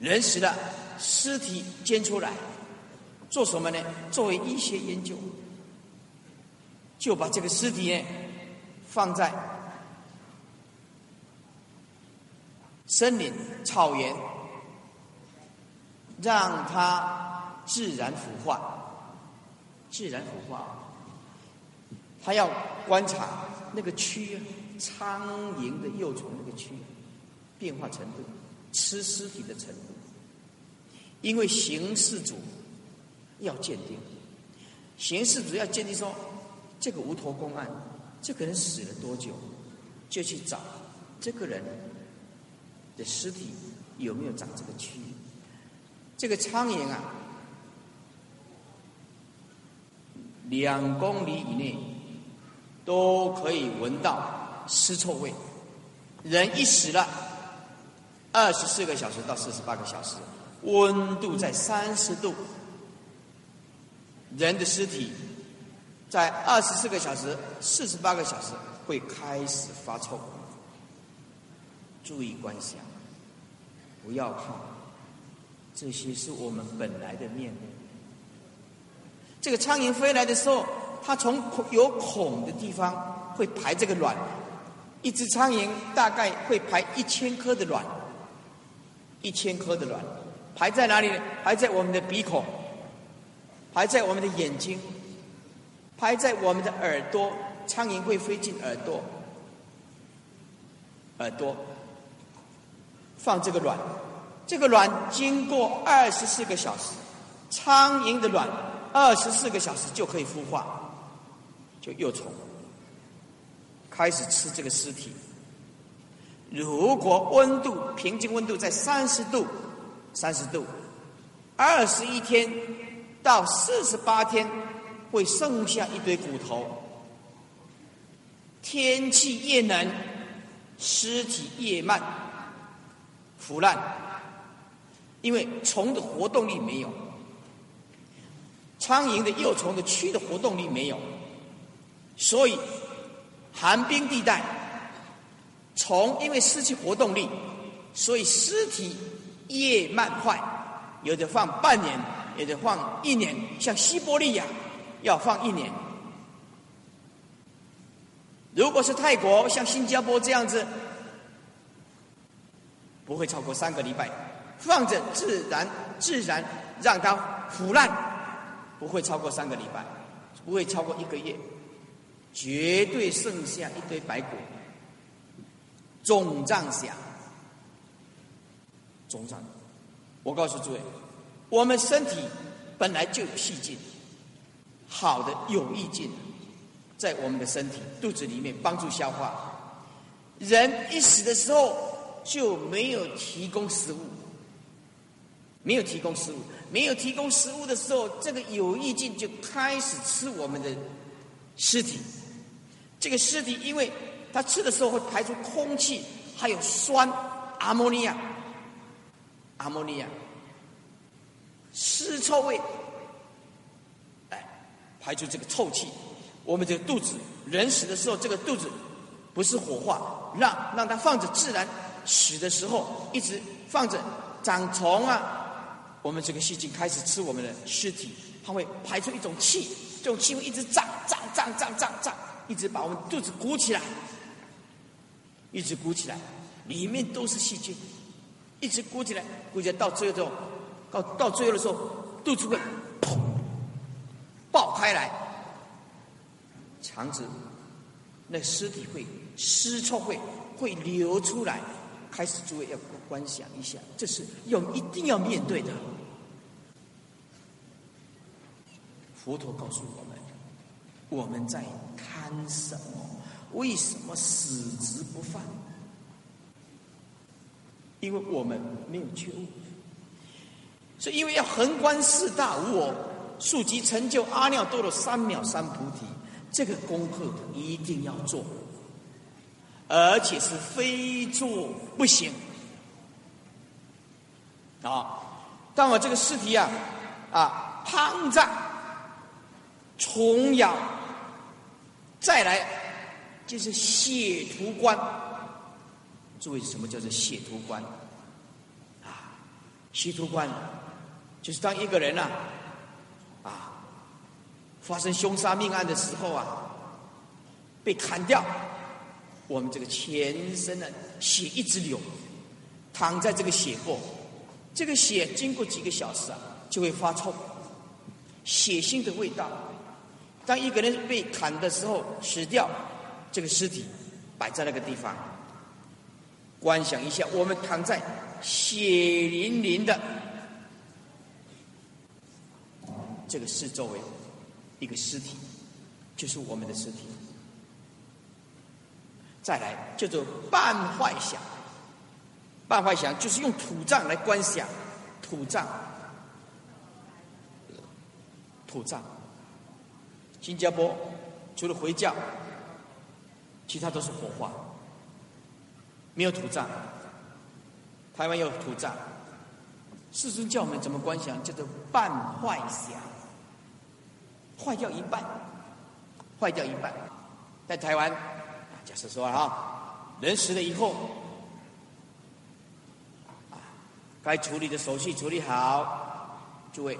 人死了，尸体捐出来，做什么呢？作为医学研究，就把这个尸体呢放在。森林、草原，让它自然腐化，自然腐化。他要观察那个蛆，苍蝇的幼虫那个蛆变化程度，吃尸体的程度。因为刑事组要鉴定，刑事组要鉴定说这个无头公案，这个人死了多久，就去找这个人。的尸体有没有长这个蛆？这个苍蝇啊，两公里以内都可以闻到尸臭味。人一死了，二十四个小时到四十八个小时，温度在三十度，人的尸体在二十四个小时、四十八个小时会开始发臭。注意观想，不要看，这些是我们本来的面目。这个苍蝇飞来的时候，它从有孔的地方会排这个卵，一只苍蝇大概会排一千颗的卵，一千颗的卵排在哪里呢？排在我们的鼻孔，排在我们的眼睛，排在我们的耳朵。苍蝇会飞进耳朵，耳朵。放这个卵，这个卵经过二十四个小时，苍蝇的卵二十四个小时就可以孵化，就幼虫开始吃这个尸体。如果温度平均温度在三十度，三十度，二十一天到四十八天会剩下一堆骨头。天气越冷，尸体越慢。腐烂，因为虫的活动力没有，苍蝇的幼虫的蛆的活动力没有，所以寒冰地带，虫因为失去活动力，所以尸体越慢坏，有的放半年，有的放一年，像西伯利亚要放一年。如果是泰国，像新加坡这样子。不会超过三个礼拜，放着自然自然让它腐烂，不会超过三个礼拜，不会超过一个月，绝对剩下一堆白骨。肿胀想，肿胀。我告诉诸位，我们身体本来就有细菌，好的有益菌，在我们的身体肚子里面帮助消化。人一死的时候。就没有提供食物，没有提供食物，没有提供食物的时候，这个有益菌就开始吃我们的尸体。这个尸体，因为它吃的时候会排出空气，还有酸，阿莫尼亚，阿莫尼亚，尸臭味，排出这个臭气。我们这个肚子，人死的时候，这个肚子不是火化，让让它放着自然。死的时候一直放着长虫啊，我们这个细菌开始吃我们的尸体，它会排出一种气，这种气会一直胀胀胀胀胀胀，一直把我们肚子鼓起来，一直鼓起来，里面都是细菌，一直鼓起来，鼓起来到最后，到到最后的时候，肚子会开来，肠子那尸体会尸臭会会流出来。开始，诸位要观想一下，这是要一定要面对的。佛陀告诉我们，我们在贪什么？为什么死执不放？因为我们没有觉悟，所以因为要横观四大无我，速即成就阿耨多罗三藐三菩提，这个功课一定要做，而且是非做不行。啊，当我这个尸体啊，啊，胖在虫咬，再来就是血图观。注意，什么叫做血图观？啊，血图观就是当一个人呐，啊，发生凶杀命案的时候啊，被砍掉，我们这个全身的血一直流，躺在这个血泊。这个血经过几个小时啊，就会发臭，血腥的味道。当一个人被砍的时候死掉，这个尸体摆在那个地方，观想一下，我们躺在血淋淋的这个四周围，一个尸体就是我们的尸体。再来叫做半坏想。半坏想就是用土葬来观想，土葬，土葬。新加坡除了回教，其他都是火化，没有土葬。台湾有土葬。世尊教我们怎么观想？叫做半坏想，坏掉一半，坏掉一半。在台湾，假设说啊，人死了以后。该处理的手续处理好，诸位，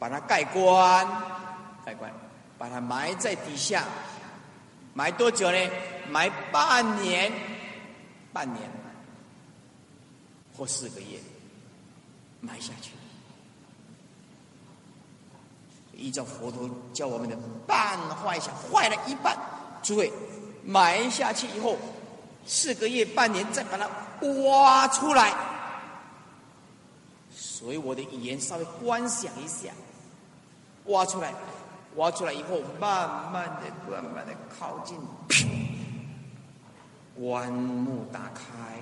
把它盖棺，盖棺，把它埋在底下，埋多久呢？埋半年，半年或四个月，埋下去。依照佛陀教我们的半坏想，坏了一半，诸位埋下去以后，四个月、半年再把它挖出来。所以我的语言稍微观想一下，挖出来，挖出来以后，慢慢的、慢慢的靠近，棺木打开，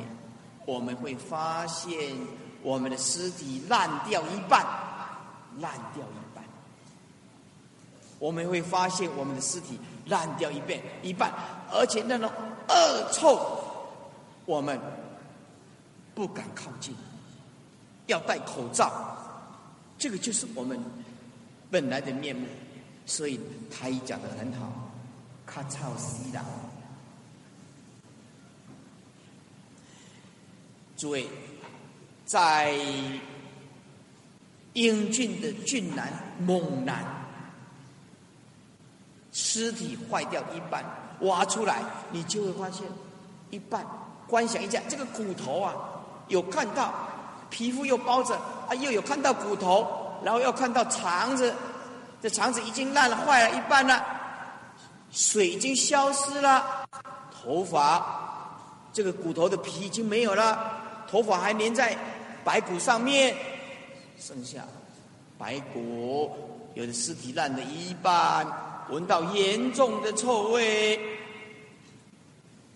我们会发现我们的尸体烂掉一半，烂掉一半。我们会发现我们的尸体烂掉一半，一半，而且那种恶臭，我们不敢靠近。要戴口罩，这个就是我们本来的面目。所以他一讲的很好，卡超西的。诸位，在英俊的俊男猛男，尸体坏掉一半，挖出来，你就会发现一半。观想一下，这个骨头啊，有看到。皮肤又包着，啊，又有看到骨头，然后又看到肠子，这肠子已经烂了，坏了一半了，水已经消失了，头发，这个骨头的皮已经没有了，头发还粘在白骨上面，剩下白骨，有的尸体烂了一半，闻到严重的臭味，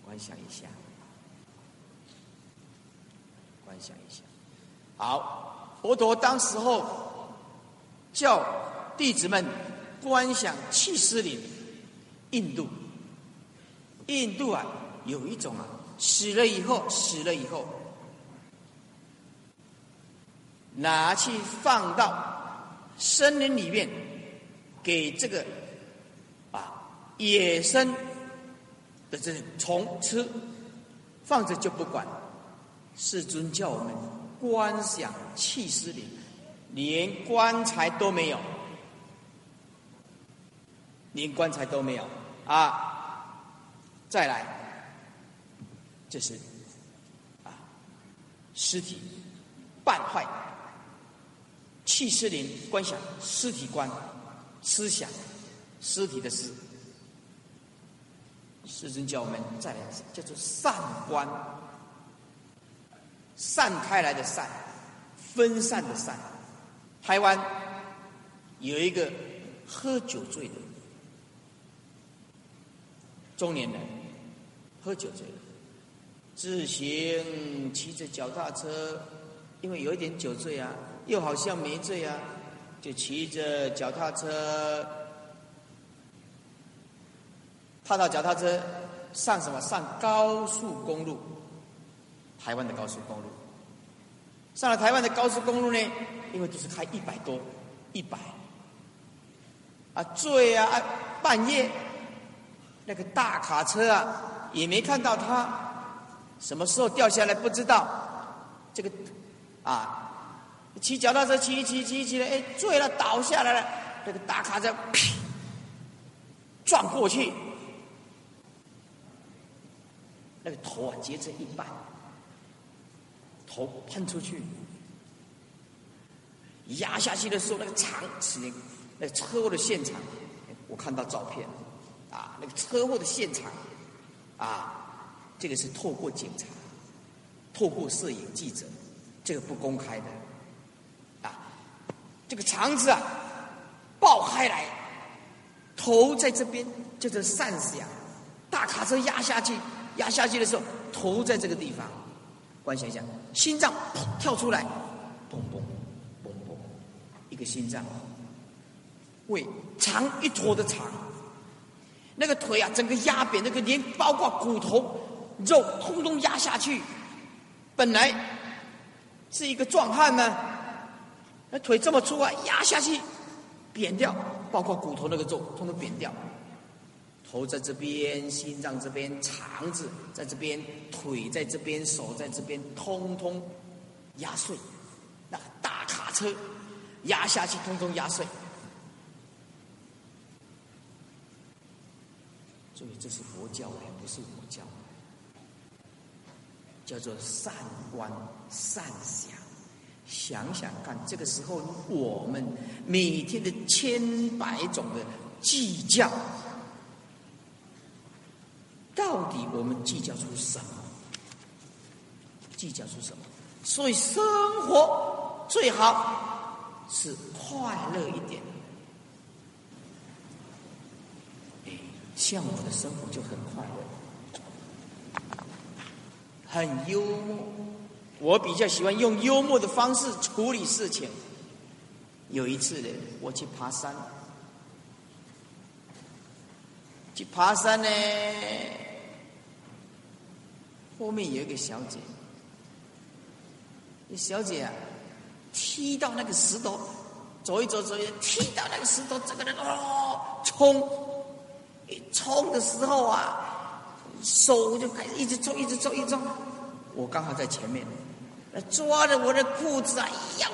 观想一下，观想一下。好，佛陀当时候叫弟子们观想气尸林，印度，印度啊有一种啊死了以后死了以后，拿去放到森林里面给这个野生的这种虫吃，放着就不管，世尊叫我们。观想气尸里，连棺材都没有，连棺材都没有啊！再来，这是啊，尸体半坏，气尸林观想尸体观，思想尸体的尸，师尊教我们再来叫做散观。散开来的散，分散的散。台湾有一个喝酒醉的，中年人喝酒醉了，自行骑着脚踏车，因为有一点酒醉啊，又好像没醉啊，就骑着脚踏车，踏到脚踏车上什么？上高速公路，台湾的高速公路。上了台湾的高速公路呢，因为都是开一百多，一百，啊醉啊，半夜。那个大卡车啊，也没看到他什么时候掉下来，不知道。这个啊，骑脚踏车骑骑骑骑的，哎，醉了倒下来了。那个大卡车撞过去，那个头啊截成一半，头喷出去，压下去的时候，那个长齿，那个车祸的现场，我看到照片。啊，那个车祸的现场，啊，这个是透过警察，透过摄影记者，这个不公开的，啊，这个肠子啊爆开来，头在这边就是散响，大卡车压下去，压下去的时候头在这个地方，观想一下，心脏跳出来，嘣嘣嘣嘣，一个心脏，胃长一坨的肠。那个腿啊，整个压扁，那个连包括骨头、肉，通通压下去。本来是一个壮汉呢，那腿这么粗啊，压下去扁掉，包括骨头那个肉，通通扁掉。头在这边，心脏这边，肠子在这边，腿在这边，手在这边，通通压碎。那大卡车压下去，通通压碎。所以这是佛教的，不是我教。叫做善观善想，想想看，这个时候我们每天的千百种的计较，到底我们计较出什么？计较出什么？所以生活最好是快乐一点。哎像我的生活就很快乐，很幽默。我比较喜欢用幽默的方式处理事情。有一次呢，我去爬山，去爬山呢，后面有一个小姐，那小姐啊，踢到那个石头，走一走走一，踢到那个石头，整个人哦冲。一冲的时候啊，手就开始一直冲，一直冲，一直冲。我刚好在前面，抓着我的裤子啊，要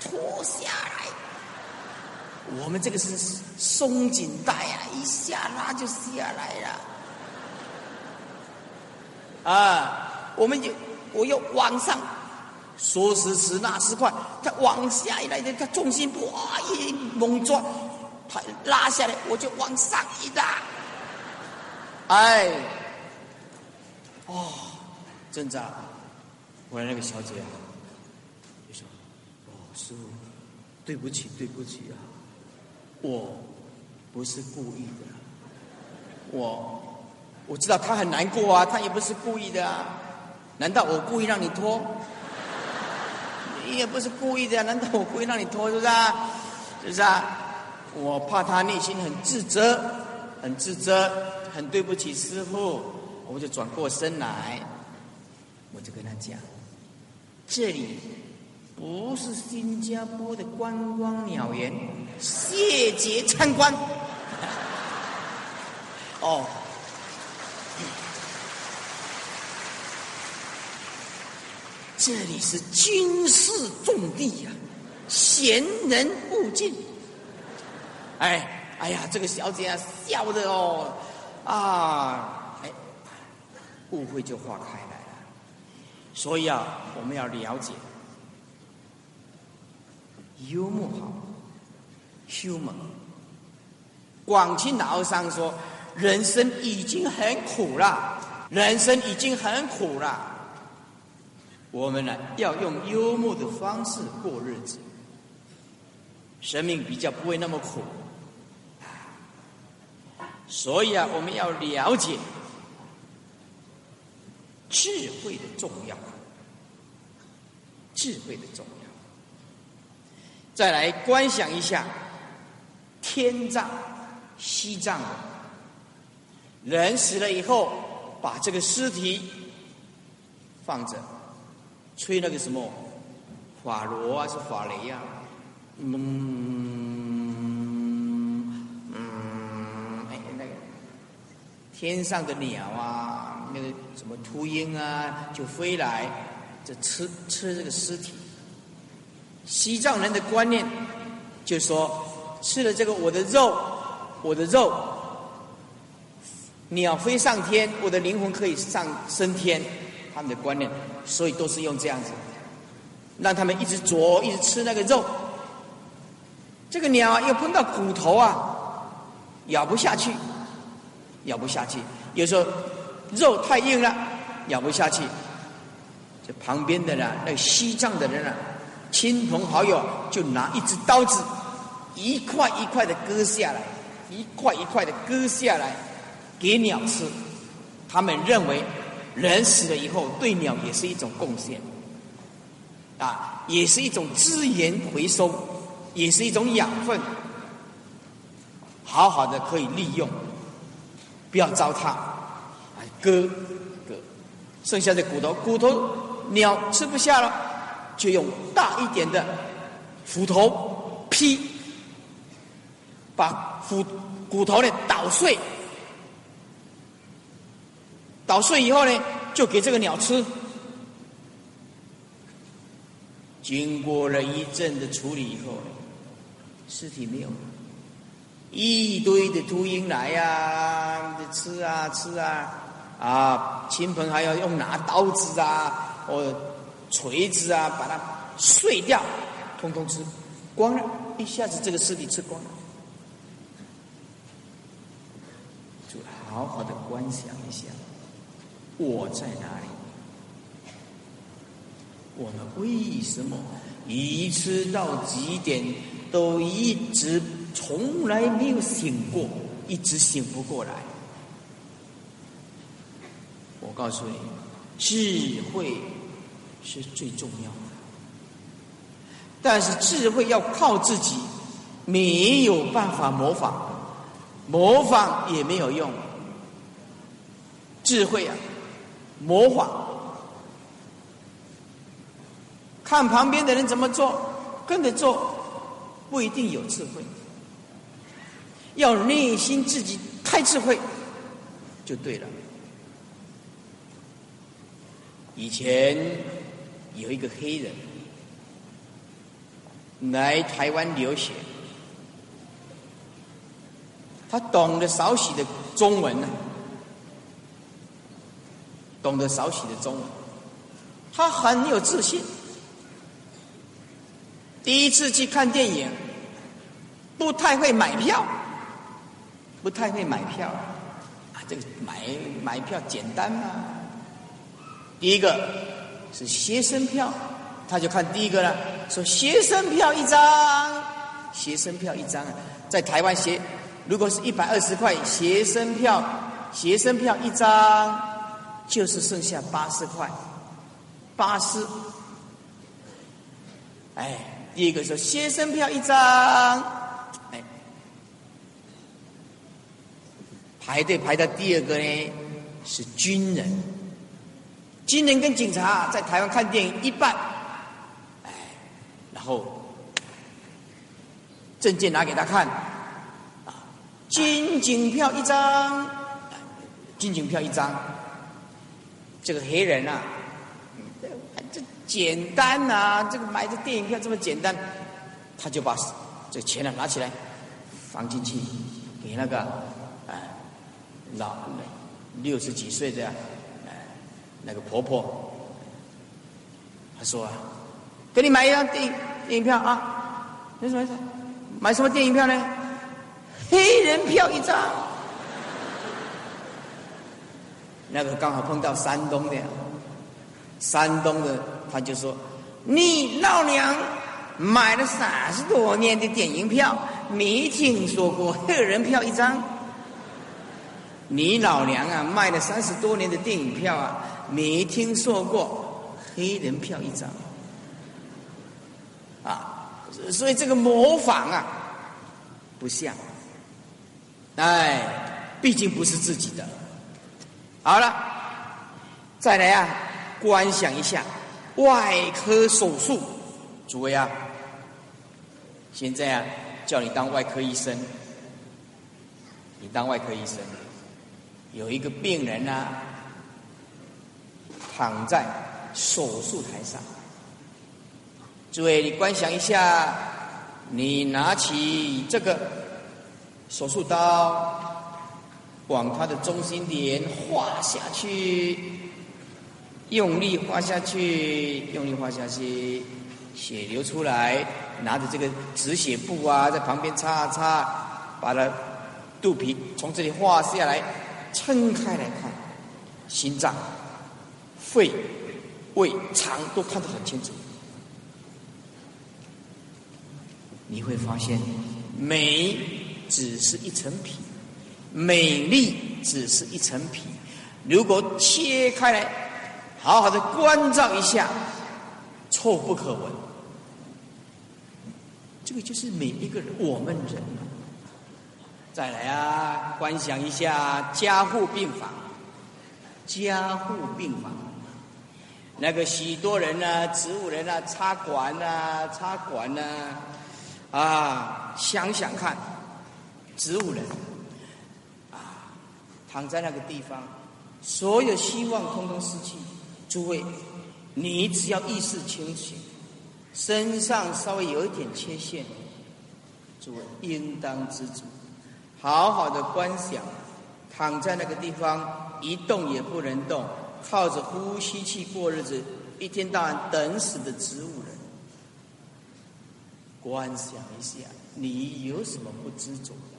脱下来。我们这个是松紧带啊，一下拉就下来了。啊，我们就我又往上，说时迟那时快，他往下一来，他重心哇一猛抓。他拉下来，我就往上一拉，哎，哦，真扎，我那个小姐啊，你说：“哦，师傅，对不起，对不起啊，我不是故意的，我我知道他很难过啊，他也不是故意的啊，难道我故意让你拖？你也不是故意的啊，难道我故意让你拖，是不是啊？是不是啊？”我怕他内心很自责，很自责，很对不起师傅，我就转过身来，我就跟他讲：这里不是新加坡的观光鸟园，谢绝参观。<laughs> 哦，这里是军事重地呀，闲人勿近。哎，哎呀，这个小姐啊，笑的哦，啊，哎，误会就化开来了。所以啊，我们要了解，幽默好，humor。广清老和尚说，人生已经很苦了，人生已经很苦了，我们呢要用幽默的方式过日子，生命比较不会那么苦。所以啊，我们要了解智慧的重要，智慧的重要。再来观想一下天葬、西藏，人死了以后，把这个尸体放着，吹那个什么法螺啊，是法雷呀，嗯嗯，哎，那个。天上的鸟啊，那个什么秃鹰啊，就飞来，就吃吃这个尸体。西藏人的观念就说，吃了这个我的肉，我的肉，鸟飞上天，我的灵魂可以上升天。他们的观念，所以都是用这样子，让他们一直啄，一直吃那个肉。这个鸟啊，又碰到骨头啊，咬不下去。咬不下去，有时候肉太硬了，咬不下去。这旁边的呢，那西藏的人啊，亲朋好友就拿一只刀子，一块一块的割下来，一块一块的割下来给鸟吃。他们认为，人死了以后对鸟也是一种贡献，啊，也是一种资源回收，也是一种养分，好好的可以利用。不要糟蹋，啊割割，剩下的骨头，骨头鸟吃不下了，就用大一点的斧头劈，把斧骨头呢捣碎，捣碎以后呢，就给这个鸟吃。经过了一阵的处理以后，尸体没有了。一堆的秃鹰来呀，吃啊吃啊，啊，亲朋还要用拿刀子啊，或锤子啊，把它碎掉，通通吃光了，一下子这个尸体吃光了，就好好的观想一下，我在哪里？我们为什么一吃到极点都一直？从来没有醒过，一直醒不过来。我告诉你，智慧是最重要的，但是智慧要靠自己，没有办法模仿，模仿也没有用。智慧啊，模仿，看旁边的人怎么做，跟着做，不一定有智慧。要内心自己开智慧，就对了。以前有一个黑人来台湾留学，他懂得少许的中文呢，懂得少许的中文，他很有自信。第一次去看电影，不太会买票。不太会买票啊，这个买买票简单吗？第一个是学生票，他就看第一个了，说学生票一张，学生票一张啊，在台湾学，如果是一百二十块学生票，学生票一张就是剩下八十块，八十。哎，第一个说学生票一张。哎排队排到第二个呢，是军人。军人跟警察在台湾看电影一半，哎，然后证件拿给他看，啊，军警票一张，军警票一张。这个黑人啊，这简单呐，这个买的电影票这么简单，他就把这钱呢拿起来放进去给那个。老六十几岁的，哎，那个婆婆，她说啊，给你买一张电影电影票啊，没事没事，买什么电影票呢？黑人票一张。那个刚好碰到山东的，山东的他就说，你老娘买了三十多年的电影票，没听说过黑人票一张。你老娘啊，卖了三十多年的电影票啊，没听说过黑人票一张啊，所以这个模仿啊，不像，哎，毕竟不是自己的。好了，再来啊，观想一下外科手术，诸位啊，现在啊，叫你当外科医生，你当外科医生。有一个病人呢，躺在手术台上。诸位，你观想一下，你拿起这个手术刀，往他的中心点画下去，用力画下去，用力画下去，血流出来，拿着这个止血布啊，在旁边擦擦，把它肚皮从这里画下来。撑开来看，心脏、肺、胃、肠都看得很清楚。你会发现，美只是一层皮，美丽只是一层皮。如果切开来，好好的关照一下，臭不可闻。这个就是每一个人，我们人。再来啊，观想一下加护病房，加护病房，那个许多人呢，植物人啊，插管啊，插管啊，啊，想想看，植物人，躺在那个地方，所有希望通通失去。诸位，你只要意识清醒，身上稍微有一点缺陷，诸位应当知足。好好的观想，躺在那个地方一动也不能动，靠着呼吸器过日子，一天到晚等死的植物人。观想一下，你有什么不知足的？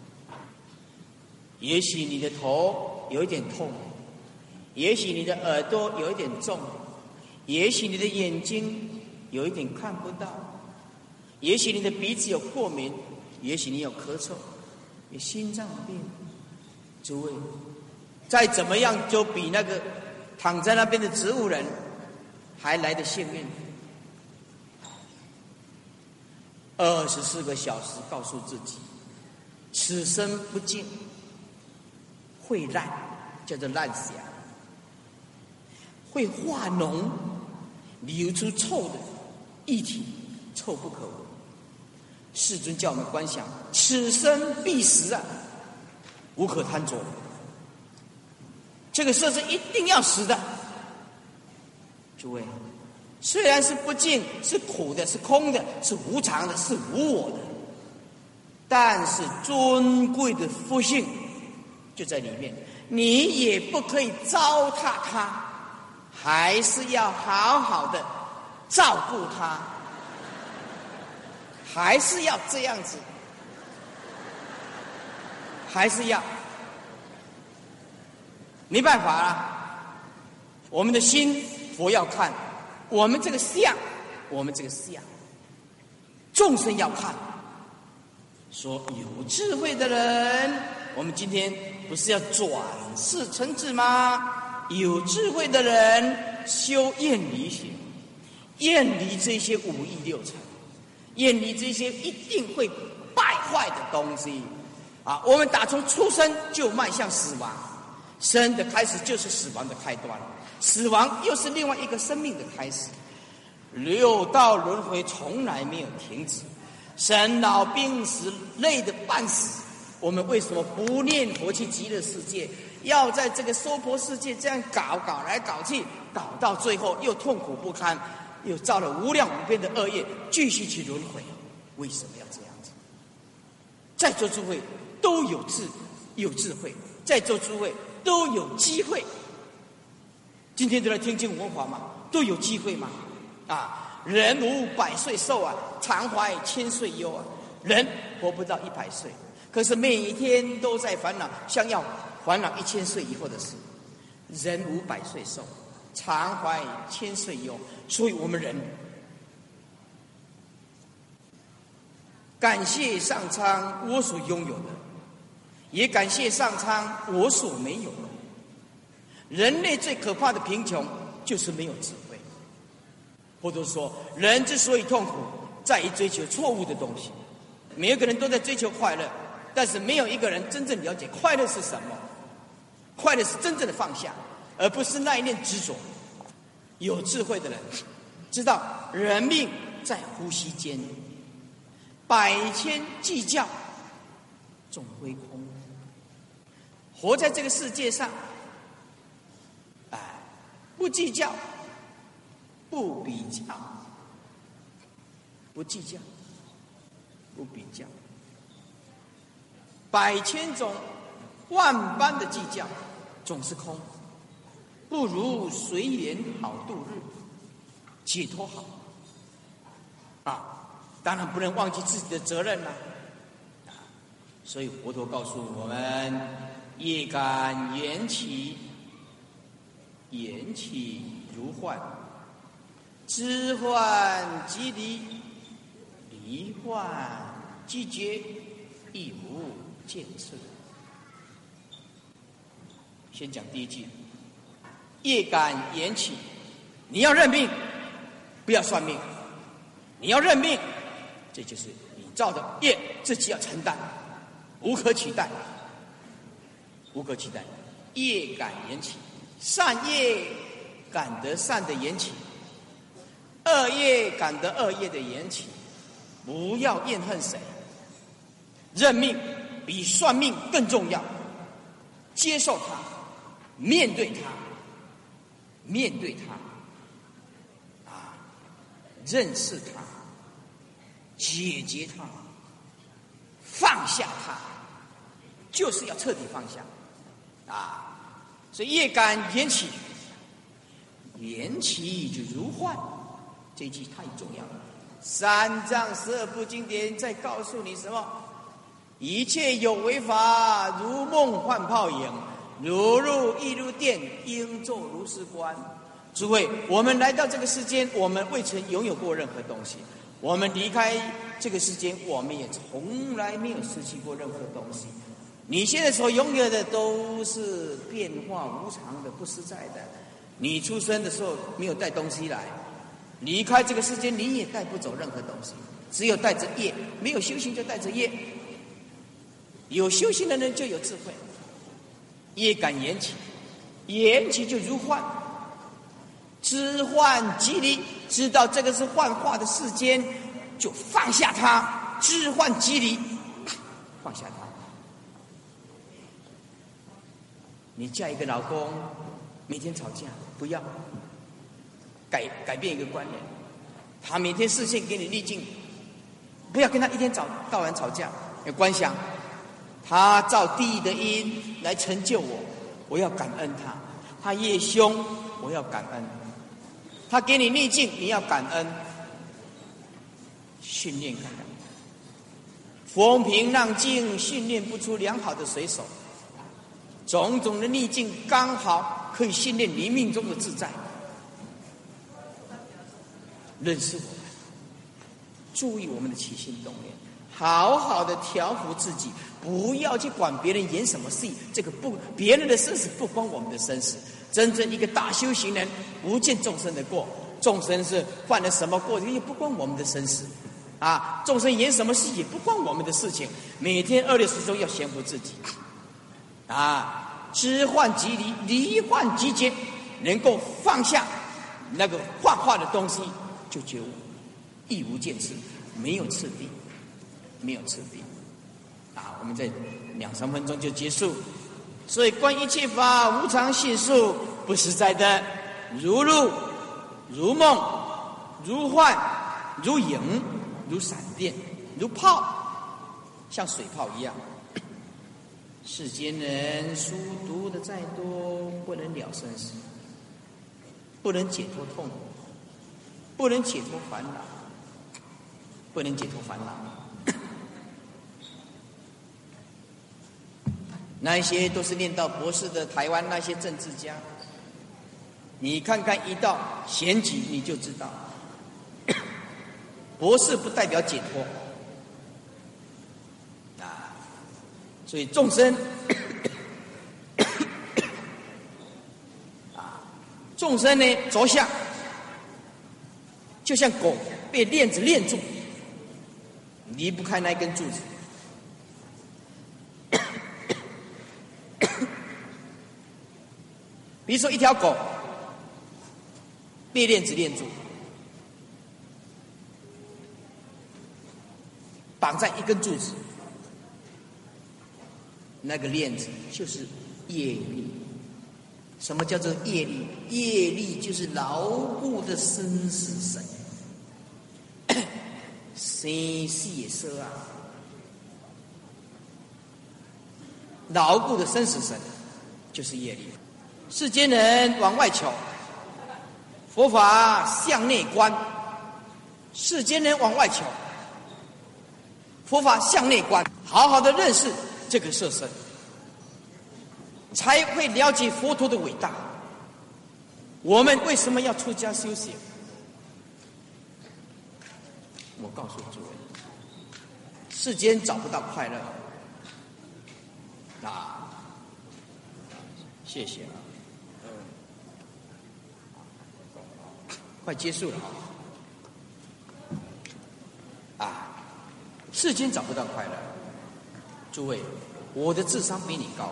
也许你的头有一点痛，也许你的耳朵有一点重，也许你的眼睛有一点看不到，也许你的鼻子有过敏，也许你有咳嗽。有心脏病，诸位，再怎么样就比那个躺在那边的植物人还来的幸运。二十四个小时告诉自己，此生不净，会烂，叫做烂死啊，会化脓，流出臭的液体，臭不可闻。世尊叫我们观想，此生必死啊，无可贪着。这个色是一定要死的。诸位，虽然是不净、是苦的、是空的、是无常的、是无我的，但是尊贵的福性就在里面，你也不可以糟蹋它，还是要好好的照顾它。还是要这样子，还是要没办法啊。我们的心佛要看，我们这个相，我们这个相，众生要看。说有智慧的人，我们今天不是要转世成智吗？有智慧的人修厌离行，厌离这些五欲六尘。厌离这些一定会败坏的东西，啊！我们打从出生就迈向死亡，生的开始就是死亡的开端，死亡又是另外一个生命的开始。六道轮回从来没有停止，生老病死累得半死，我们为什么不念佛去极乐世界？要在这个娑婆世界这样搞搞来搞去，搞到最后又痛苦不堪。又造了无量无边的恶业，继续去轮回。为什么要这样子？在座诸位都有智，有智慧；在座诸位都有机会。今天都来听经闻法嘛，都有机会嘛。啊，人无百岁寿啊，常怀千岁忧啊。人活不到一百岁，可是每一天都在烦恼，想要烦恼一千岁以后的事。人无百岁寿。常怀千岁忧，所以我们人感谢上苍我所拥有的，也感谢上苍我所没有的。人类最可怕的贫穷就是没有智慧，或者说人之所以痛苦，在于追求错误的东西。每个人都在追求快乐，但是没有一个人真正了解快乐是什么。快乐是真正的放下，而不是那一念执着。有智慧的人知道，人命在呼吸间，百千计较总归空。活在这个世界上，哎，不计较，不比较，不计较，不比较，百千种万般的计较总是空。不如随缘好度日，解脱好啊！当然不能忘记自己的责任了啊！所以佛陀告诉我们：业感缘起，缘起如幻；知幻即离，离幻即觉，亦无建设。先讲第一句。业感缘起，你要认命，不要算命。你要认命，这就是你造的业，自己要承担，无可取代，无可取代。业感缘起，善业感得善的缘起，恶业感得恶业的缘起。不要怨恨谁，认命比算命更重要。接受它，面对它。面对他，啊，认识他，解决他，放下他，就是要彻底放下，啊，所以业感缘起，缘起就如幻，这句太重要了。三藏十二部经典在告诉你什么？一切有为法，如梦幻泡影。如入亦如电，应作如是观。诸位，我们来到这个世间，我们未曾拥有过任何东西；我们离开这个世间，我们也从来没有失去过任何东西。你现在所拥有的都是变化无常的、不实在的。你出生的时候没有带东西来，离开这个世间你也带不走任何东西，只有带着业。没有修行就带着业，有修行的人就有智慧。业感缘起，缘起就如幻，知幻即离，知道这个是幻化的世间，就放下它，知幻即离，放下它。你嫁一个老公，每天吵架，不要改改变一个观念，他每天视线给你逆境，不要跟他一天早到晚吵架，有观想。他造地的因来成就我，我要感恩他；他越凶，我要感恩；他给你逆境，你要感恩。训练感恩，风平浪静，训练不出良好的水手。种种的逆境，刚好可以训练你命中的自在。认识我们，注意我们的起心动念。好好的调服自己，不要去管别人演什么戏。这个不，别人的生死不关我们的生死。真正一个大修行人，不见众生的过，众生是犯了什么过，也不关我们的生死。啊，众生演什么戏也不关我们的事情。每天二六时中要降服自己。啊，知幻即离，离幻即结，能够放下那个幻化的东西，就觉悟，亦无见次，没有次第。没有次第，啊，我们在两三分钟就结束。所以观一切法无常性数不实在的，如露、如梦、如幻、如影、如闪电、如泡，像水泡一样。世间人书读的再多，不能了生死，不能解脱痛苦，不能解脱烦恼，不能解脱烦恼。那些都是念到博士的台湾那些政治家，你看看一到选举你就知道，<coughs> 博士不代表解脱，啊，所以众生 <coughs> 啊，众生呢着相，就像狗被链子链住，离不开那根柱子。<coughs> 比如说，一条狗被链子链住，绑在一根柱子，那个链子就是业力。什么叫做业力？业力就是牢固的生死绳，<coughs> 生死蛇啊，牢固的生死神就是业力。世间人往外求，佛法向内观；世间人往外求，佛法向内观。好好的认识这个色身，才会了解佛陀的伟大。我们为什么要出家修行？我告诉诸位，世间找不到快乐。啊，谢谢啊，嗯。快结束了啊！世间找不到快乐，诸位，我的智商比你高，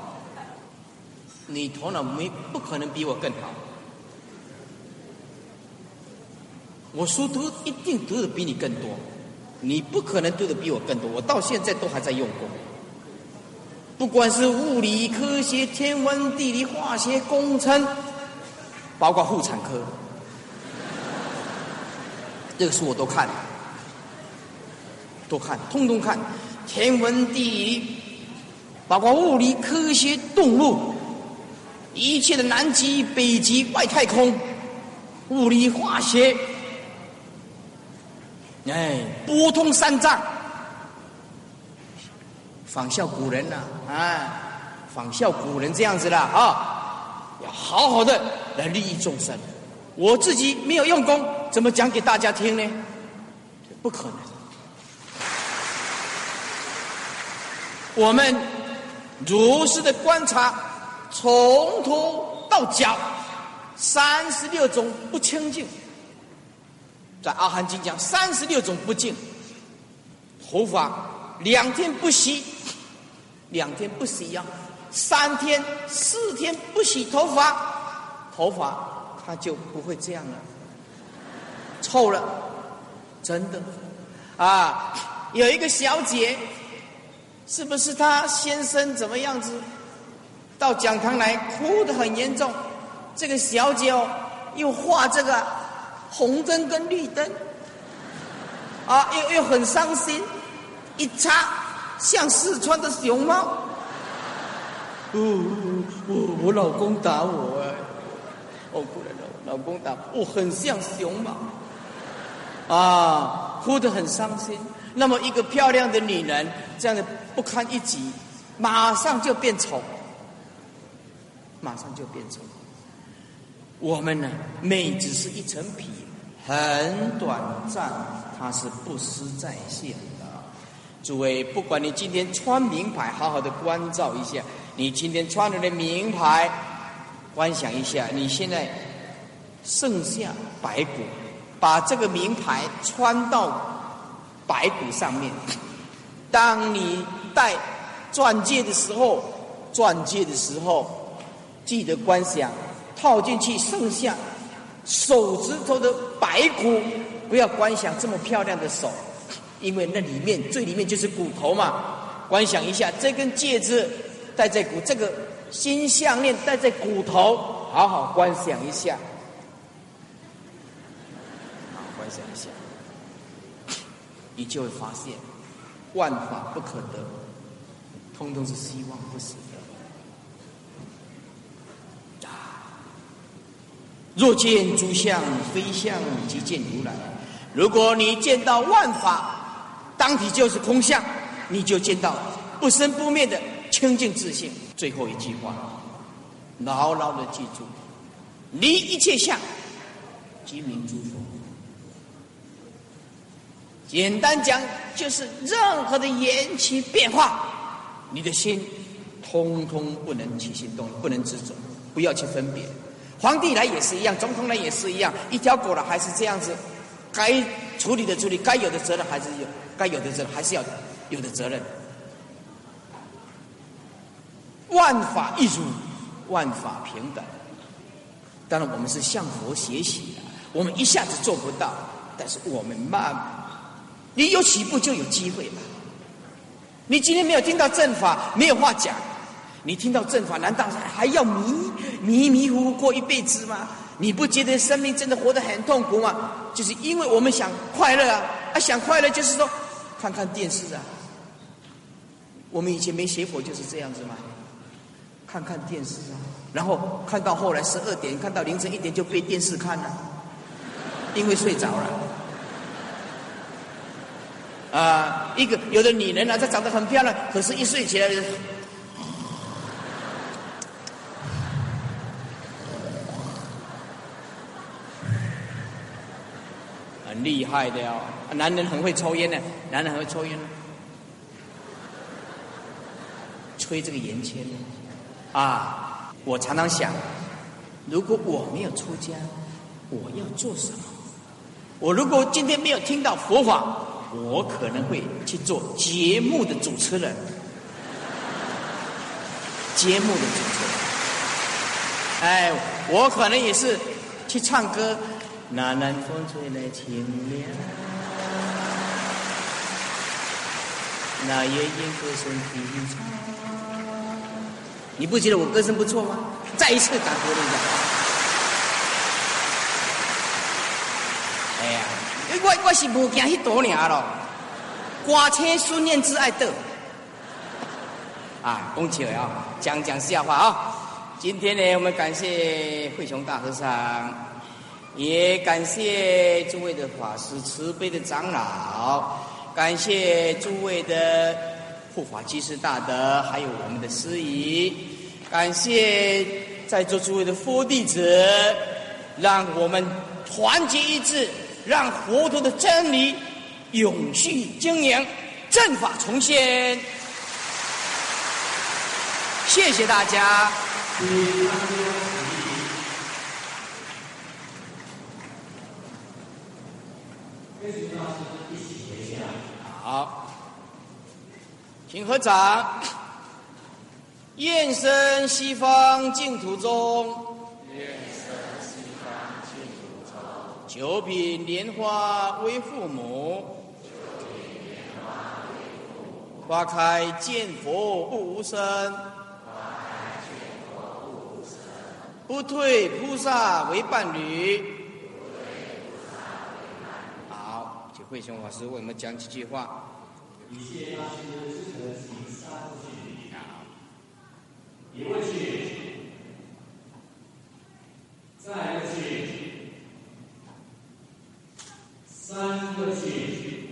你头脑没不可能比我更好，我书读一定读的比你更多，你不可能读的比我更多，我到现在都还在用功，不管是物理、科学、天文、地理、化学、工程，包括妇产科。这个书我都看，都看，通通看，天文地理，包括物理科学、动物，一切的南极、北极、外太空，物理化学，哎，拨通三藏，仿效古人呐，啊，仿效古人这样子了啊，要好好的来利益众生。我自己没有用功，怎么讲给大家听呢？不可能。我们如实的观察，从头到脚，三十六种不清净。在《阿含经》讲三十六种不净，头发两天不洗，两天不洗呀，三天四天不洗头发，头发。它就不会这样了，臭了，真的，啊，有一个小姐，是不是她先生怎么样子，到讲堂来哭的很严重，这个小姐哦，又画这个红灯跟绿灯，啊，又又很伤心，一擦像四川的熊猫，哦，我我老公打我哎，哦不能。老公打我，很像熊猫，啊，哭得很伤心。那么一个漂亮的女人，这样的不堪一击，马上就变丑，马上就变丑。我们呢，美只是一层皮，很短暂，它是不思在线。诸位，不管你今天穿名牌，好好的关照一下，你今天穿的的名牌，观想一下，你现在。剩下白骨，把这个名牌穿到白骨上面。当你戴钻戒的时候，钻戒的时候，记得观想，套进去剩下手指头的白骨，不要观想这么漂亮的手，因为那里面最里面就是骨头嘛。观想一下，这根戒指戴在骨，这个金项链戴在骨头，好好观想一下观。想一下，你就会发现，万法不可得，通通是希望不死的。啊！若见诸相非相，即见如来。如果你见到万法当体就是空相，你就见到不生不灭的清净自性。最后一句话，牢牢的记住：离一切相，即名诸佛。简单讲，就是任何的缘起变化，你的心通通不能起心动，不能执着，不要去分别。皇帝来也是一样，总统来也是一样，一条狗了还是这样子，该处理的处理，该有的责任还是有，该有的责任还是要有的责任。万法一如，万法平等。当然，我们是向佛学习的，我们一下子做不到，但是我们慢，你有起步就有机会嘛。你今天没有听到正法，没有话讲。你听到正法，难道还要迷迷迷糊糊过一辈子吗？你不觉得生命真的活得很痛苦吗？就是因为我们想快乐啊！啊，想快乐就是说，看看电视啊。我们以前没学佛就是这样子嘛，看看电视啊，然后看到后来十二点，看到凌晨一点就被电视看了，因为睡着了。啊，一个有的女人啊，她长得很漂亮，可是一睡起来。很厉害的哦，男人很会抽烟的，男人很会抽烟，吹这个烟签啊！我常常想，如果我没有出家，我要做什么？我如果今天没有听到佛法，我可能会去做节目的主持人，节目的主持人。哎，我可能也是去唱歌。那南风吹来清凉，那夜莺歌声低唱。你不觉得我歌声不错吗？再一次感服了一下。哎呀，我我是无惊去多年咯，瓜车孙燕姿爱得。啊，恭喜啊！讲讲笑话啊！今天呢，我们感谢慧雄大和尚。也感谢诸位的法师、慈悲的长老，感谢诸位的护法居士大德，还有我们的师仪，感谢在座诸位的佛弟子，让我们团结一致，让佛陀的真理永续经营，正法重现。谢谢大家。好，请合掌。愿生西方净土中，愿生西方净土中。九品莲花为父母，九品莲花为父母。花开见佛不无声，花开见佛不无声。不退菩萨为伴侣。慧雄法师为我们讲几句话。一切大师只可行三个去。一个去，再一个去，三个去。